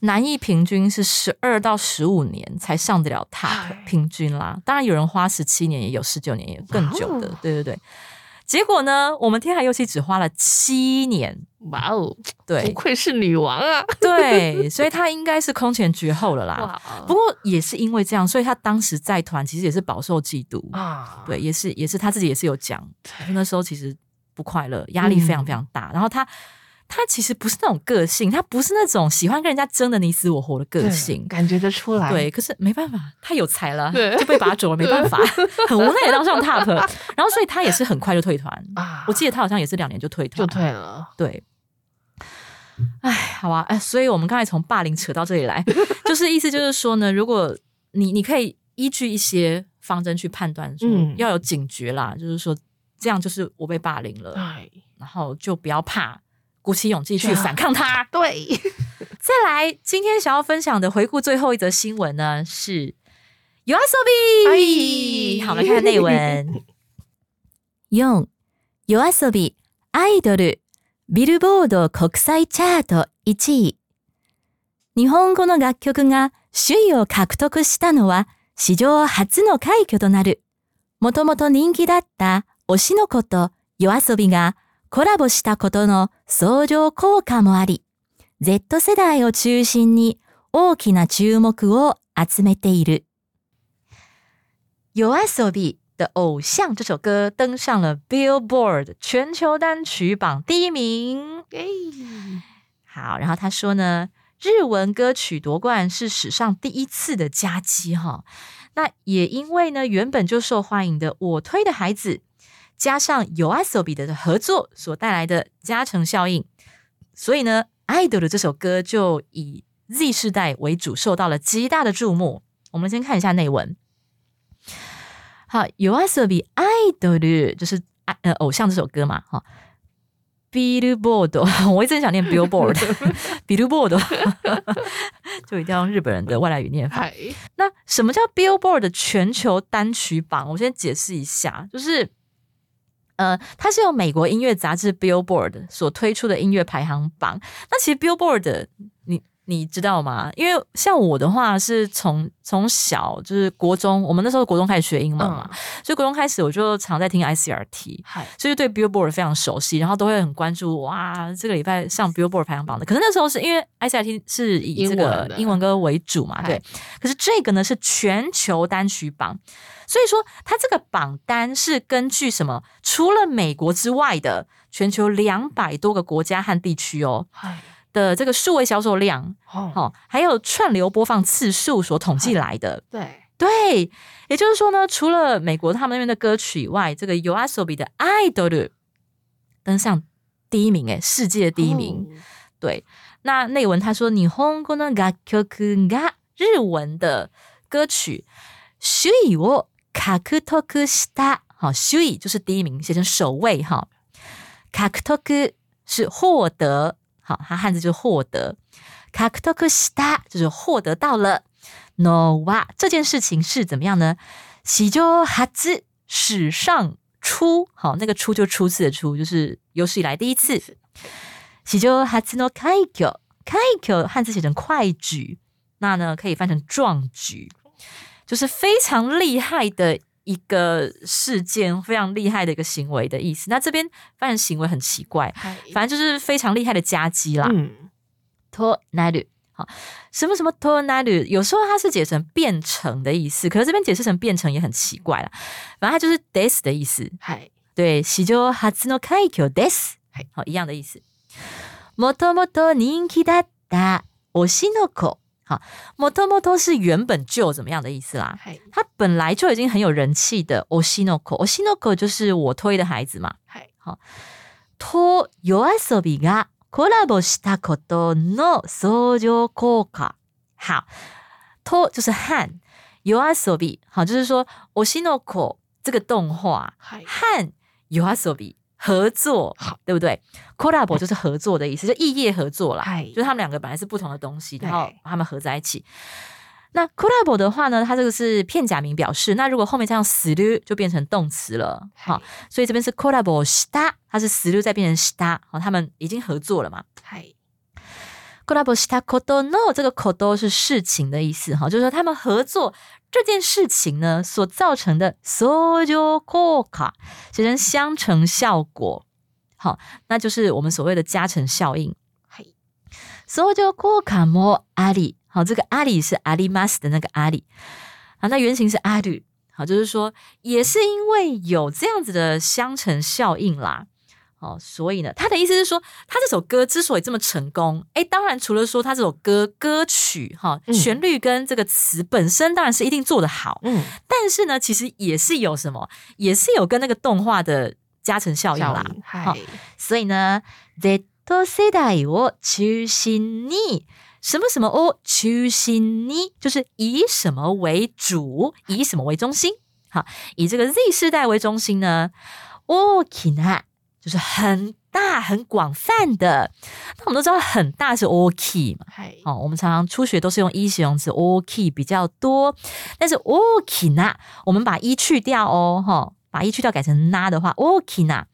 男艺平均是十二到十五年才上得了 top，嗨平均啦。当然有人花十七年，也有十九年，也有更久的哇哦。对对对。 结果呢，我们天海佑希只花了七年，哇哦，不愧是女王啊！对，所以她应该是空前绝后了啦。不过也是因为这样，所以她当时在团其实也是饱受嫉妒。啊，对，也是也是她自己也是有讲，那时候其实不快乐，压力非常非常大。然后她她其实不是那种个性，他不是那种喜欢跟人家争的你死我活的个性。感觉得出来，对，可是没办法，太有才了，就被拔走了，没办法，很无奈的当上 top，然后所以他也是很快就退团。啊，我记得他好像也是两年就退团，就退了，对。哎，好啊，哎，所以我们刚才从霸凌扯到这里来，就是意思就是说呢，如果你你可以依据一些方针去判断，说嗯要有警觉啦，就是说这样就是我被霸凌了，哎，然后就不要怕，鼓起勇气去反抗它。对，再来，今天想要分享的回顾最后一则新闻呢是 YOASOBI。哎好，我们来看内文。四 YOASOBI アイドルビルボード国際チャート1位。日本語の楽曲が首位を獲得したのは史上初の快挙となる。もともと人気だった推しの子と YOASOBI がコラボしたことの相乗効果もあり、Z 世代を中心に大きな注目を集めている。YOASOBI 的《偶像》这首歌登上了 Billboard 全球单曲榜第一名。哎，好，然后他说呢，日文歌曲夺冠是史上第一次的佳绩哈。那也因为呢，原本就受欢迎的《我推的孩子》，加上 YOASOBI 的合作所带来的加成效应，所以呢，《idol》这首歌就以 Z 世代为主，受到了极大的注目。我们先看一下内文。好，YOASOBI idol 就是爱呃偶像这首歌嘛，哈。Billboard，我一直很想念 Billboard，Billboard 就一定要用日本人的外来语念法。那什么叫 Billboard 的全球单曲榜？我先解释一下，就是呃，它是由美国音乐杂志 Billboard 所推出的音乐排行榜。那其实 Billboard 你你知道吗？因为像我的话是从从小就是国中，我们那时候国中开始学英文嘛，嗯，所以国中开始我就常在听 ICRT。嗨，所以对 Billboard 非常熟悉，然后都会很关注哇，这个礼拜上 Billboard 排行榜的。可是那时候是因为 ICRT 是以这英个英文歌为主嘛，嗨对。可是这个呢是全球单曲榜，所以说它这个榜单是根据什么？除了美国之外的全球两百多个国家和地区哦嗨，的这个数位销售量，哦，哦，还有串流播放次数所统计来的。对，对，也就是说呢，除了美国他们那边的歌曲以外，这个 YOASOBI 的 Idol 登上第一名，诶，世界第一名。哦，对，那内文他说，日本語の楽曲が日文的歌曲首位を獲得した，好，首位就是第一名，写成首位哈。獲得是获得， 好，它汉字就是获得。獲得した就是获得到了。no 哇，这件事情是怎么样呢？史上初，史上初，好，那个初就初次的初，就是有史以来第一次。史上初の快挙，快挙汉字写成快举，那呢可以翻成壮举，就是非常厉害的 一个事件，非常厉害的一个行为的意思。那这边翻成行为很奇怪，嗨，反正就是非常厉害的夹击啦。嗯，となる。好，什么什么 to n a r 有時候它是解成变成的意思，可是这边解释成变成也很奇怪了。反正它就是 des 的意思。嗨，对，史上初の快挙です。好，一样的意思。もともと人気だった推しの子。 好，もともと是原本就怎么样的意思啦？嗨，它本来就已经很有人气的推しの子，推しの子就是我推的孩子嘛。嗨，と夜遊びがコラボしたことの相乗効果。好，と就是和夜遊び，好，就是说推しの子这个动画嗨，和夜遊び 合作，好，对不对？collab 就是合作的意思，就异业合作啦。嗨就是他们两个本来是不同的东西，对然后把它们合在一起。那 collab 的话呢，它这个是片假名表示。那如果后面加上死る，就变成动词了。好，所以这边是 collab した，它是死る再变成した。好，他们已经合作了嘛。嗨， collab したことの这个こと是事情的意思哈，就是说他们合作这件事情呢所造成的相乗効果，写成相乘效果。好，那就是我们所谓的加成效应。嗨，相乗効果もあり，好，这个あり是あります的那个あり，好，那原型是ある，好，就是说也是因为有这样子的相乘效应啦。 哦，所以呢，他的意思是说，他这首歌之所以这么成功，哎，当然除了说他这首歌歌曲哈、嗯旋律跟这个词本身当然是一定做得好，嗯，但是呢，其实也是有什么，也是有跟那个动画的加成效应啦。效应好嗨，所以呢，Z と世代を中心に什么什么を中心に，就是以什么为主，以什么为中心。好，以这个 Z 世代为中心呢，大きな 就是很大、很广泛的。那我们都知道，很大是大き嘛。嗨，哦，我们常常初学都是用一形容词，大き比较多。但是大きな，我们把一去掉哦，哈、把一去掉改成那的话，大きな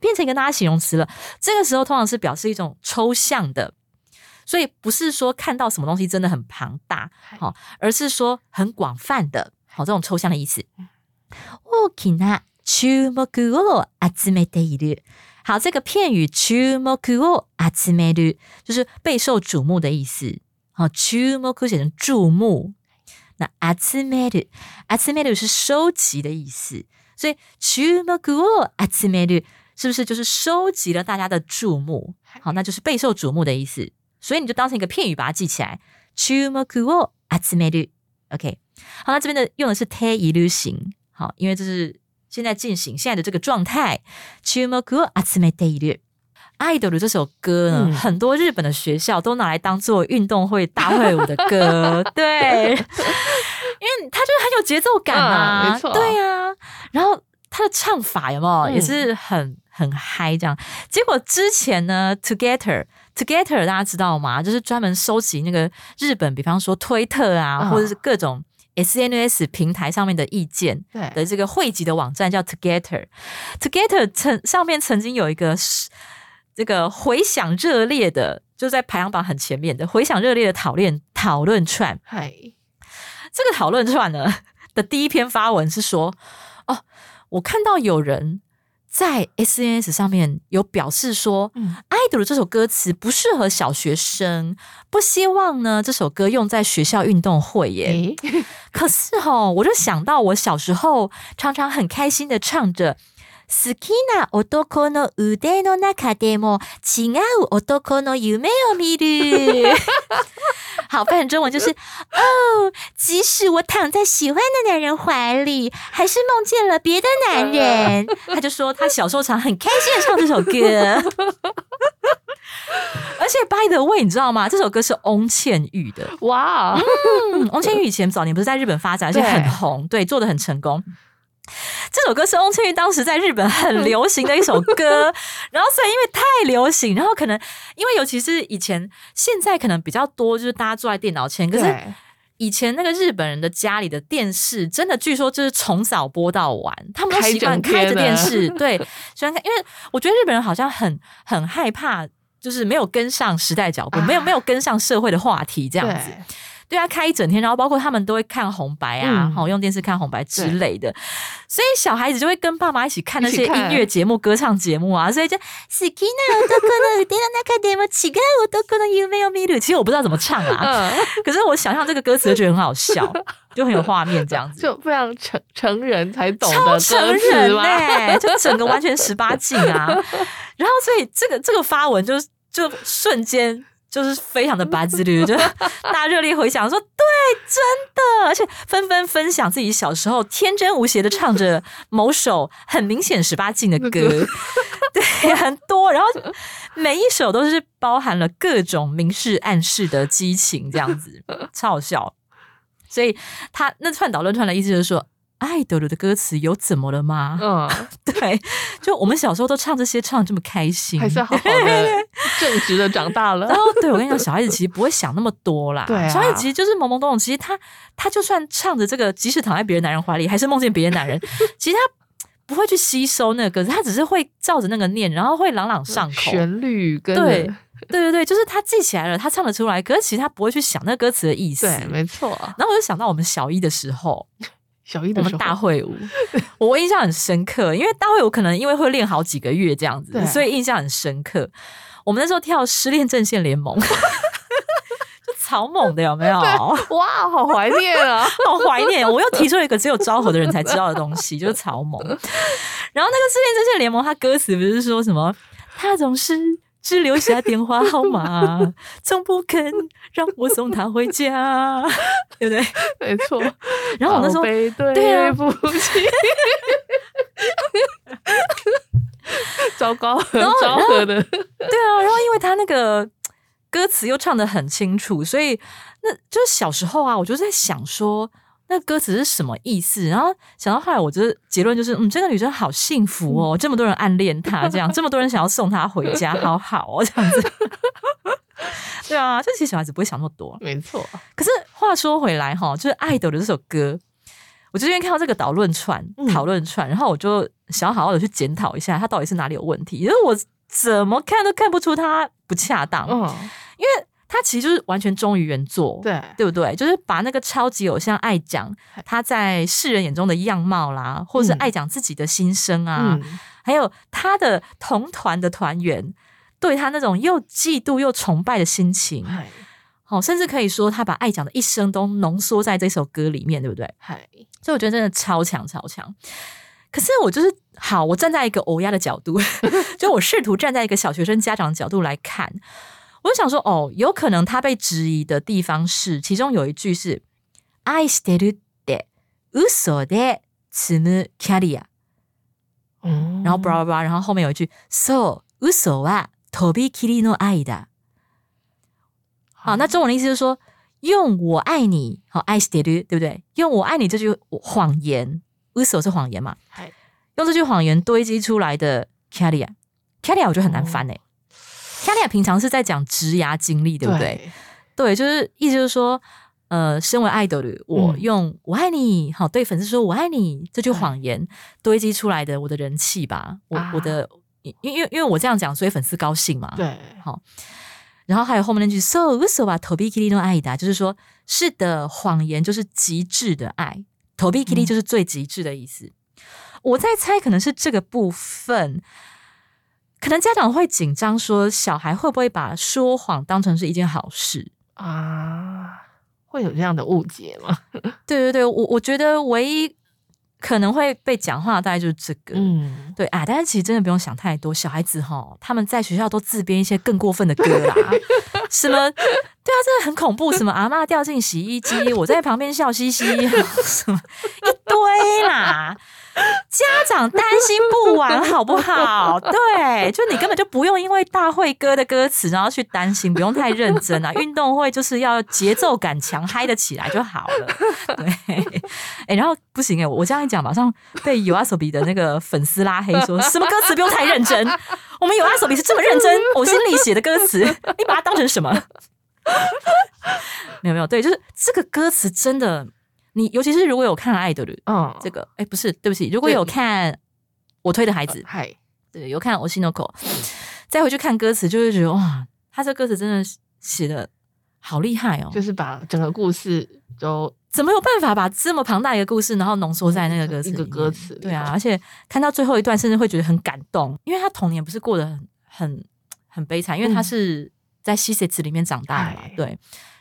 变成一个那形容词了。这个时候通常是表示一种抽象的，所以不是说看到什么东西真的很庞大，嗨好、而是说很广泛的，好、这种抽象的意思。大きな 注目を集めている。好，这个片语注目を集める就是备受瞩目的意思。好，注目写成注目，那集める，集める是收集的意思，所以注目を集める是不是就是收集了大家的注目？好，那就是备受瞩目的意思。所以你就当成一个片语把它记起来。注目を集める，OK。好，那这边的用的是ている形，好，因为这是 现在进行现在的这个状态。注目を集めている。idol 这首歌呢，嗯很多日本的学校都拿来当做运动会大会舞的歌，对，因为它就是很有节奏感啊，嗯没错对啊。然后它的唱法有没有、嗯也是很很嗨这样？结果之前呢，Together Together 大家知道吗？就是专门收集那个日本，比方说推特啊，嗯或者是各种 SNS 平台上面的意见，对，的这个汇集的网站叫 Together。Together 曾上面曾经有一个是这个回响热烈的，就在排行榜很前面的回响热烈的讨论讨论串。嗨，这个讨论串呢的第一篇发文是说，哦，我看到有人。在 SNS 上面有表示说，嗯《idol》这首歌词不适合小学生，不希望呢这首歌用在学校运动会耶。诶，可是哈、我就想到我小时候常常很开心的唱着。好きな男の腕の中でも違う男の夢を見る。 好，翻成中文就是哦，即使我躺在喜欢的男人怀里，还是梦见了别的男人。他就说他小时候常很开心的唱这首歌，而且 by the way，你知道吗？这首歌是翁倩玉的。哇，嗯，翁倩玉以前早年不是在日本发展，而且很红，对，做的很成功。这首歌是翁倩玉当时在日本很流行的一首歌，然后所以因为太流行，然后可能因为尤其是以前，现在可能比较多就是大家坐在电脑前，可是以前那个日本人的家里的电视，真的据说就是从早播到晚，他们都习惯开着电视，对，喜欢看，因为我觉得日本人好像很很害怕。就是没有跟上时代脚步，啊没有没有跟上社会的话题，这样子。对对啊，开一整天，然后包括他们都会看红白啊，嗯好、用电视看红白之类的，所以小孩子就会跟爸妈一起看那些音一起看乐节目、歌唱节目啊，所以就好きな男の腕の中でも違う男の夢を見る。其实我不知道怎么唱啊，嗯，可是我想象这个歌词就觉得很好笑，就很有画面这样子。就非常成成人才懂的超歌成词人吗？呢、就整个完全十八禁啊！然后所以这个这个发文就就瞬间 就是非常的八字律，就大家热烈回想说，对，真的，而且纷纷分享自己小时候天真无邪的唱着某首很明显十八禁的歌，对，很多，然后每一首都是包含了各种明示暗示的激情，这样子超好笑。所以他那串导论串的意思就是说。爱豆的歌词有怎么了吗？嗯，对，就我们小时候都唱这些，唱得这么开心，还是好好的 正直的长大了然。后对我跟你讲，小孩子其实不会想那么多啦。对啊小孩子其实就是懵懵懂懂。其实他他就算唱着这个，即使躺在别的男人怀里，还是梦见别的男人，其实他不会去吸收那个歌词，他只是会照着那个念，然后会朗朗上口。旋律跟对对对对，就是他记起来了，他唱得出来，可是其实他不会去想那个歌词的意思。对，没错。然后我就想到我们小一的时候，小一的时候，大会舞，我印象很深刻，因为大会舞可能因为会练好几个月这样子，所以印象很深刻。我们那时候跳失恋阵线联盟，就超猛的，有没有？哇，好怀念啊！好怀念！我又提出了一个只有昭和的人才知道的东西，就是草蜢。然后那个失恋阵线联盟，它歌词不是说什么？他总是只留下电话号码，从不肯让我送他回家，对不对？没错。然后我那时候对啊对不起，糟糕，然后昭和的，对啊，然后因为他那个歌词又唱的很清楚，所以那就是小时候啊，我就在想说。那歌词是什么意思？然后想到后来，我觉得结论就是，嗯，这个女生好幸福哦，这么多人暗恋她，这样这么多人想要送她回家，好好哦，这样子。对啊，就其实小孩子不会想那么多，没错。可是话说回来哈，就是《爱豆》的这首歌，我最近看到这个导论串、讨论串，然后我就想要好好的去检讨一下，它到底是哪里有问题，因为我怎么看都看不出它不恰当，嗯，因为。他其实就是完全忠于原作，对对不对？就是把那个超级偶像爱讲他在世人眼中的样貌啦，或者是爱讲自己的心声啊，还有他的同团的团员对他那种又嫉妒又崇拜的心情，好，甚至可以说他把爱讲的一生都浓缩在这首歌里面，对不对？所以我觉得真的超强超强。可是我就是好，我站在一个欧亚的角度，就我试图站在一个小学生家长的角度来看。我就想说，哦，有可能他被质疑的地方是，其中有一句是“愛してるで嘘で積むキャリア”，嗯，然后巴拉巴拉，然后后面有一句“そう嘘は飛び切りの愛だ”。好，那中文的意思就是说，用我爱你，好，愛してる，对不对？用我爱你这句谎言，嘘是谎言嘛？用这句谎言堆积出来的キャリア，キャリア我觉得很难翻 诶。夏丽亚平常是在讲职涯经历，对不对？对，就是意思就是说，呃，身为爱豆的我，用“我爱你”好对粉丝说“我爱你”这句谎言堆积出来的我的人气吧，我我的，因因为因为我这样讲，所以粉丝高兴嘛。对，好。然后还有后面那句 “so so 吧投币 kitty 爱达”，就是说，是的，谎言就是极致的爱，投币 kitty 就是最极致的意思。我在猜，可能是这个部分。可能家长会紧张，说小孩会不会把说谎当成是一件好事啊？会有这样的误解吗？对对对，我我觉得唯一可能会被讲话大概就是这个，嗯，对啊。但是其实真的不用想太多，小孩子哈，他们在学校都自编一些更过分的歌啦，什么对啊，真的很恐怖，什么阿妈掉进洗衣机，我在旁边笑嘻嘻，什么一堆啦。家长担心不完，好不好？对，就你根本就不用因为大会歌的歌词，然后去担心，不用太认真啊。运动会就是要节奏感强，嗨得起来就好了。对，哎，然后不行哎，我这样一讲，马上被有阿手比的那个粉丝拉黑，说什么歌词不用太认真。我们有阿手比是这么认真，我心里写的歌词，你把它当成什么？没有没有，对，就是这个歌词真的。你尤其是如果有看《爱的绿》，嗯，这个哎不是，对不起，如果有看我推的孩子，嗨，对，有看《我心的口》，再回去看歌词，就会觉得哇，他这歌词真的写的好厉害哦，就是把整个故事都怎么有办法把这么庞大一个故事，然后浓缩在那个歌词一个歌词，对啊，而且看到最后一段，甚至会觉得很感动，因为他童年不是过得很很很悲惨，因为他是在西塞子里面长大的嘛，对。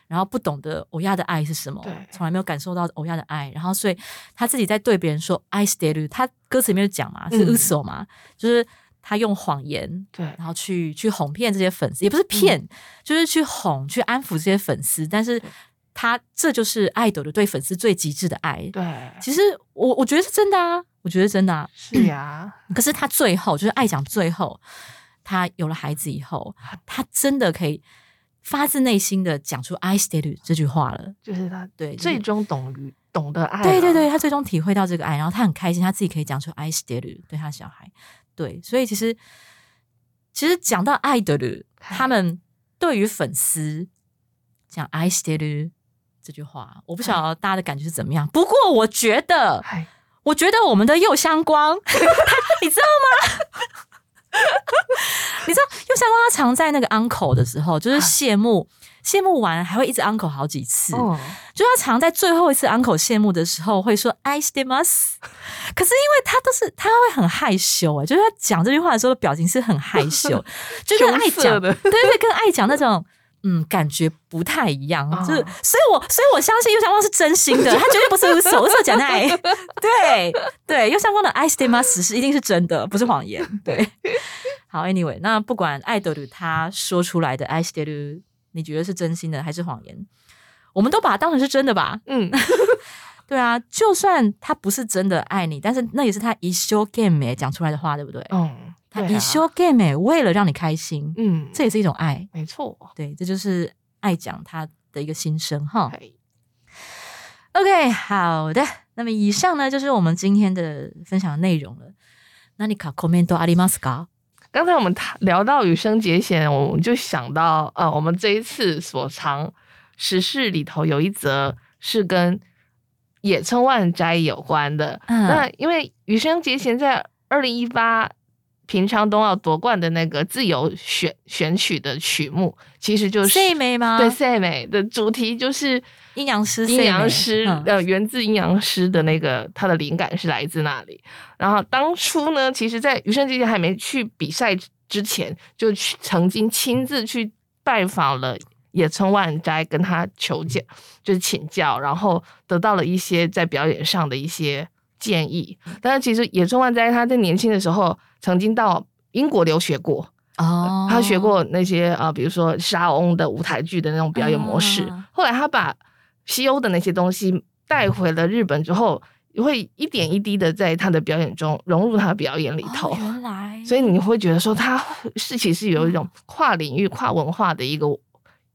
然后不懂得欧亚的爱是什么，从来没有感受到欧亚的爱。然后所以他自己在对别人说 “I stay you”，他歌词里面就讲嘛，是 uso 嘛，就是他用谎言，对，然后去去哄骗这些粉丝，也不是骗，就是去哄、去安抚这些粉丝。但是他这就是爱豆的对粉丝最极致的爱。对，其实我我觉得是真的啊，我觉得真的啊，是呀。可是他最后就是爱讲，最后他有了孩子以后，他真的可以。发自内心的讲出 “I stay you” 这句话了，就是他对最终懂于懂得爱，对对对，他最终体会到这个爱，然后他很开心，他自己可以讲出 “I stay you” 对他小孩，对，所以其实其实讲到爱的人，他们对于粉丝讲 “I stay you” 这句话，我不晓得大家的感觉是怎么样。不过我觉得，我觉得我们的右相光，你知道吗？你知道，又像他常在那个 uncle 的时候，就是谢幕，谢幕完还会一直 uncle 好几次。就他常在最后一次 uncle 谢幕的时候会说 I stay must。可是因为他都是他会很害羞哎，就是他讲这句话的时候的表情是很害羞，就是爱讲的，对对，跟爱讲那种。嗯，感觉不太一样，就是，所以我，所以我相信右相光是真心的，他绝对不是手色讲爱。对对，右相光的爱 stay must 是一定是真的，不是谎言。对，好，Anyway，那不管爱德鲁他说出来的爱 stay，你觉得是真心的还是谎言？我们都把它当成是真的吧。嗯，对啊，就算他不是真的爱你，但是那也是他一 show game 讲出来的话，对不对？嗯。对啊你修 game 为了让你开心，嗯，这也是一种爱。没错。对，这就是爱讲他的一个心声哈。嘿 OK，好的，那么以上呢就是我们今天的分享的内容了。那你卡 comment ありますか？刚才我们谈聊到羽生结弦，我们就想到，呃，我们这一次所藏时事里头有一则是跟野村万斋有关的。嗯那因为羽生结弦在二零一八 平昌冬奥夺冠的那个自由选选曲的曲目，其实就是赛美吗？对赛美的主题就是阴阳师，阴阳师，嗯呃，源自阴阳师的那个，它的灵感是来自那里。然后当初呢，其实，在余生结弦还没去比赛之前，就去曾经亲自去拜访了野村万斋，跟他求教，就是请教，然后得到了一些在表演上的一些建议。但是其实野村万斋他在年轻的时候曾经到英国留学过，哦，他学过那些呃，比如说沙翁的舞台剧的那种表演模式。啊后来他把西欧的那些东西带回了日本之后，会一点一滴的在他的表演中融入他的表演里头。哦原来，所以你会觉得说他是其实有一种跨领域、跨文化的一个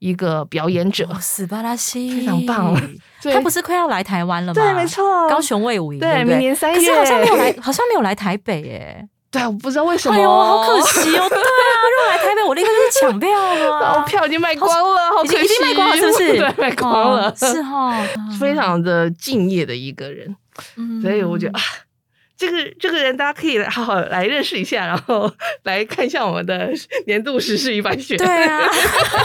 一个表演者，哦，斯巴拉西，非常棒他不是快要来台湾了吗？对，没。错，高雄卫武营，对对，明年三月可是好像没有来，好像没有来台北耶。对，我不知道为什么，哎呦，好可惜哦。对啊，如果来台北，我立刻就去抢票了然后啊。票已经卖光了，好可惜，经已经卖光了，是不是？对，卖光了，哦是哈，非常的敬业的一个人。嗯，所以我觉得啊，这个这个人大家可以来好好来认识一下，然后来看一下我们的年度时事一番选。对啊，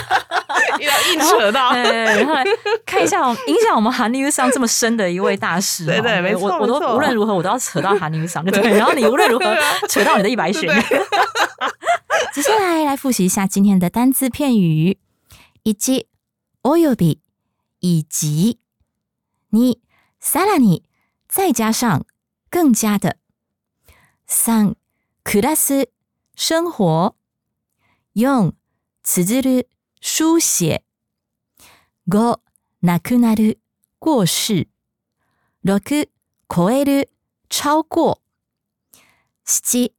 要硬扯到。对，然后来看一下我影响我们韩流上这么深的一位大师哦。对对没错我我都没错无论如何我都要扯到韩流上，对不对？然后你无论如何扯到你的一百选。接下来来复习一下今天的单字片语：一、および以及；二、さらに再加上 更加的；三、暮らす生活；四、綴る书写；五、亡くなる过世；六、超える超过；七、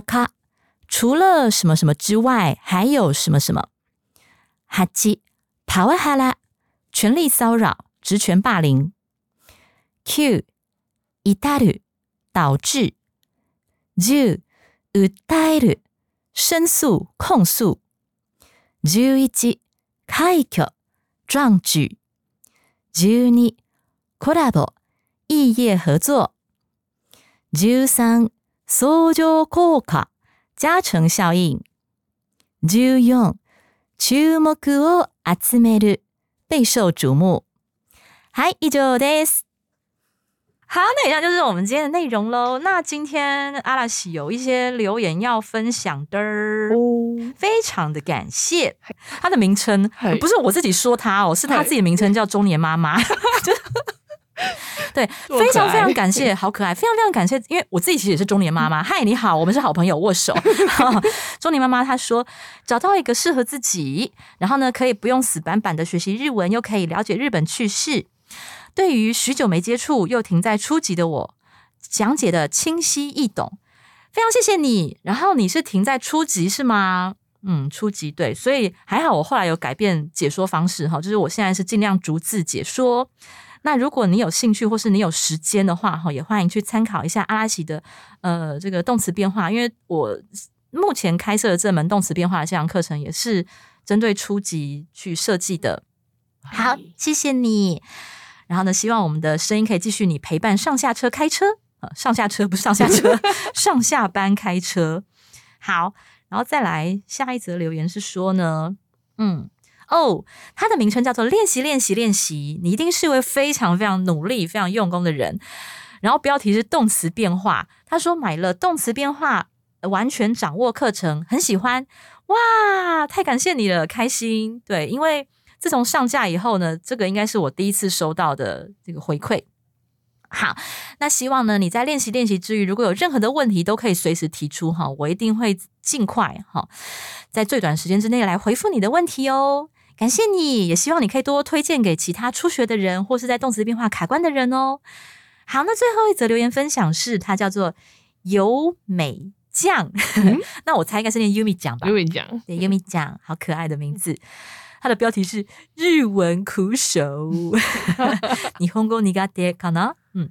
他除了什么什么之外，还有什么什么。八、パワハラ权力骚扰、职权霸凌。九、至る 导致。十、訴える申诉、控诉。十一、快挙壮举。十二、コラボ异业合作。十三、相乗効果加成效应。十四、注目を集める备受瞩目。はい、以上です。好，那以上就是我们今天的内容喽。那今天阿拉西有一些留言要分享的，非常的感谢。他的名称不是我自己说他哦，是他自己的名称叫中年妈妈。就是对，非常非常感谢，好可爱，非常非常感谢，因为我自己其实也是中年妈妈。嗨，你好，我们是好朋友，握手。中年妈妈她说，找到一个适合自己，然后呢，可以不用死板板的学习日文，又可以了解日本趣事。对于许久没接触又停在初级的我，讲解的清晰易懂，非常谢谢你。然后你是停在初级是吗？嗯，初级对，所以还好我后来有改变解说方式哈，就是我现在是尽量逐字解说。那如果你有兴趣或是你有时间的话哈，也欢迎去参考一下阿拉奇的呃这个动词变化，因为我目前开设的这门动词变化的这堂课程也是针对初级去设计的。好，谢谢你。然后呢，希望我们的声音可以继续你陪伴上下车开车，呃，上下车不是上下车，上下班开车。好，然后再来下一则留言是说呢，嗯，哦，他的名称叫做练习练习练习，你一定是一位非常非常努力、非常用功的人。然后标题是动词变化，他说买了动词变化呃完全掌握课程，很喜欢，哇，太感谢你了，开心。对，因为自从上架以后呢，这个应该是我第一次收到的这个回馈。好，那希望呢你在练习练习之余，如果有任何的问题，都可以随时提出哈，我一定会尽快哈，在最短时间之内来回复你的问题哦。感谢你，也希望你可以多多推荐给其他初学的人，或是在动词变化卡关的人哦。好，那最后一则留言分享是，它叫做由美酱，那我猜应该是念 Yumi 酱吧因？为讲对，Yumi 酱，好可爱的名字。它的标题是日文苦手，你 hongo ni ga de kana？嗯，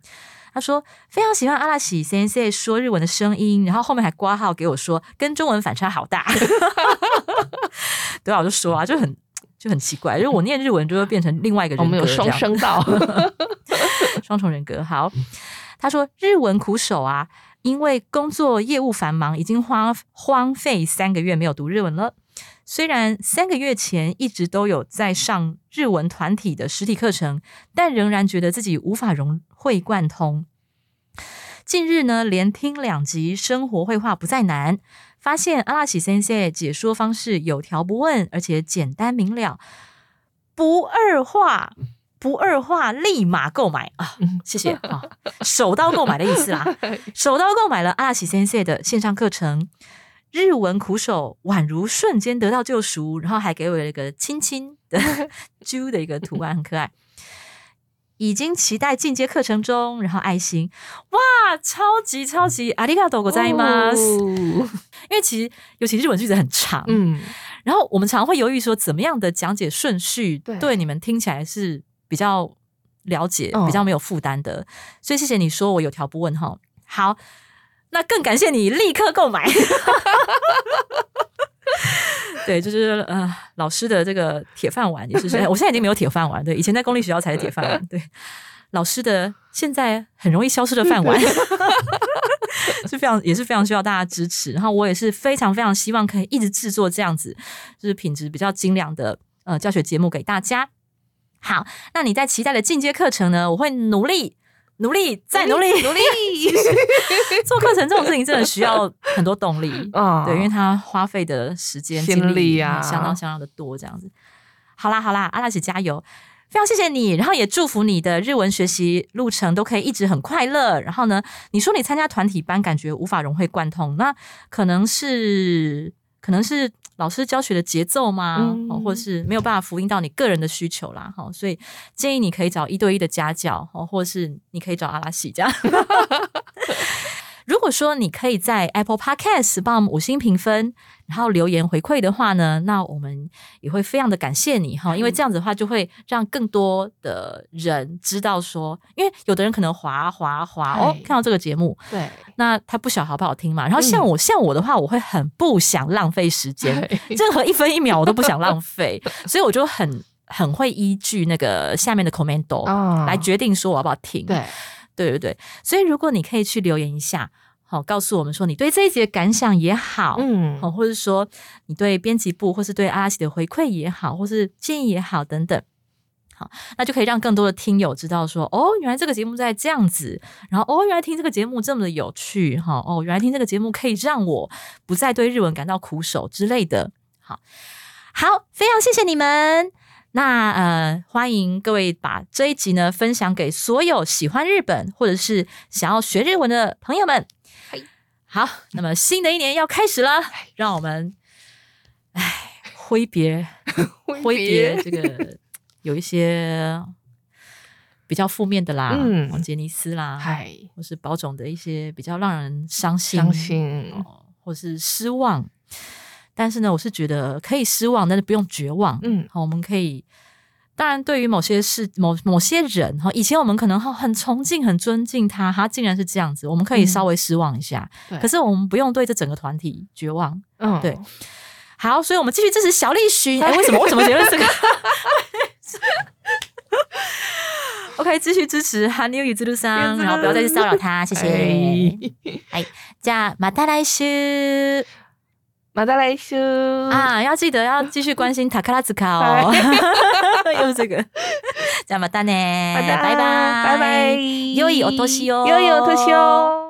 他说非常喜欢阿拉喜先生说日文的声音，然后后面还挂号给我说跟中文反差好大。对啊，我就说啊，就很就很奇怪，就是我念日文就会变成另外一个我们有双声道，双重人格。好，他说日文苦手啊，因为工作业务繁忙，已经荒荒废三个月没有读日文了。虽然三个月前一直都有在上日文团体的实体课程，但仍然觉得自己无法融会贯通。近日呢，连听两集生活绘画不再难，发现阿拉喜先生解说方式有条不紊，而且简单明了，不二话。不二话，立马购买啊！谢谢啊，手刀购买的意思啦。手刀购买了阿拉喜先生的线上课程，日文苦手宛如瞬间得到救赎，然后还给我一个亲亲的猪的一个图案，很可爱。已经期待进阶课程中，然后爱心，哇，超级超级ありがとうございます。哦因为其实尤其日文句子很长，嗯，然后我们常会犹豫说，怎么样的讲解顺序对对你们听起来是比较了解、嗯比较没有负担的。所以谢谢你说我有条不紊哈。好， 那更感谢你立刻购买。对，就是呃，老师的这个铁饭碗也是，哎 我现在已经没有铁饭碗，对，以前在公立学校才是铁饭碗，对，老师的现在很容易消失的饭碗，是非常也是非常需要大家支持。然后我也是非常非常希望可以一直制作这样子，就是品质比较精良的呃教学节目给大家。好，那你在期待的进阶课程呢？我会努力。努力，再努力，努力 做课程这种事情真的需要很多动力。啊对，因为他花费的时间、精力啊嗯相当相当的多，这样子。好啦好啦，阿拉姐加油！非常谢谢你，然后也祝福你的日文学习路程都可以一直很快乐。然后呢，你说你参加团体班感觉无法融会贯通，那可能是可能是老师教学的节奏吗？嗯哦，或是没有办法符应到你个人的需求啦。哈、所以建议你可以找一对一的家教，哦，或是你可以找阿拉西这样。如果说你可以在 Apple Podcast 帮我们五星评分，然后留言回馈的话呢，那我们也会非常的感谢你哈，因为这样子的话就会让更多的人知道说，因为有的人可能滑滑滑哦，看到这个节目，对，那他不晓好不好听嘛。然后像我、像我的话，我会很不想浪费时间，任何一分一秒我都不想浪费，所以我就很很会依据那个下面的 commento、啊。来决定说我要不要听。对，对对对，所以如果你可以去留言一下，好，告诉我们说你对这一集的感想也好，嗯好，或者说你对编辑部或是对阿拉西的回馈也好，或是建议也好等等。好，那就可以让更多的听友知道说，哦，原来这个节目在这样子，然后哦，原来听这个节目这么的有趣，哈，哦，原来听这个节目可以让我不再对日文感到苦手之类的。好，好，非常谢谢你们。那呃，欢迎各位把这一集呢分享给所有喜欢日本或者是想要学日文的朋友们嗨。好，那么新的一年要开始了，让我们唉挥别挥别。这个有一些比较负面的啦，嗯。哦杰尼斯啦，嗨，或是宝总的一些比较让人伤心、伤心。哦，或是失望。但是呢，我是觉得可以失望，但是不用绝望。嗯。好，我们可以，当然对于某些事、某某些人哈，以前我们可能很崇敬、很尊敬他，他竟然是这样子，我们可以嗯稍微失望一下。对可是我们不用对这整个团体绝望。嗯对好，所以我们继续支持小栗旬。哎，为什么？为什么结论是这个？OK，继续支持韩流与之路桑，然后不要再去骚扰他，谢谢。哎哎，じゃあまた来週 马达来修啊，要记得要继续关心塔克拉兹卡哦，又是这个，じゃあまたね，马达拜拜，拜拜，良いお年を。良いお年を。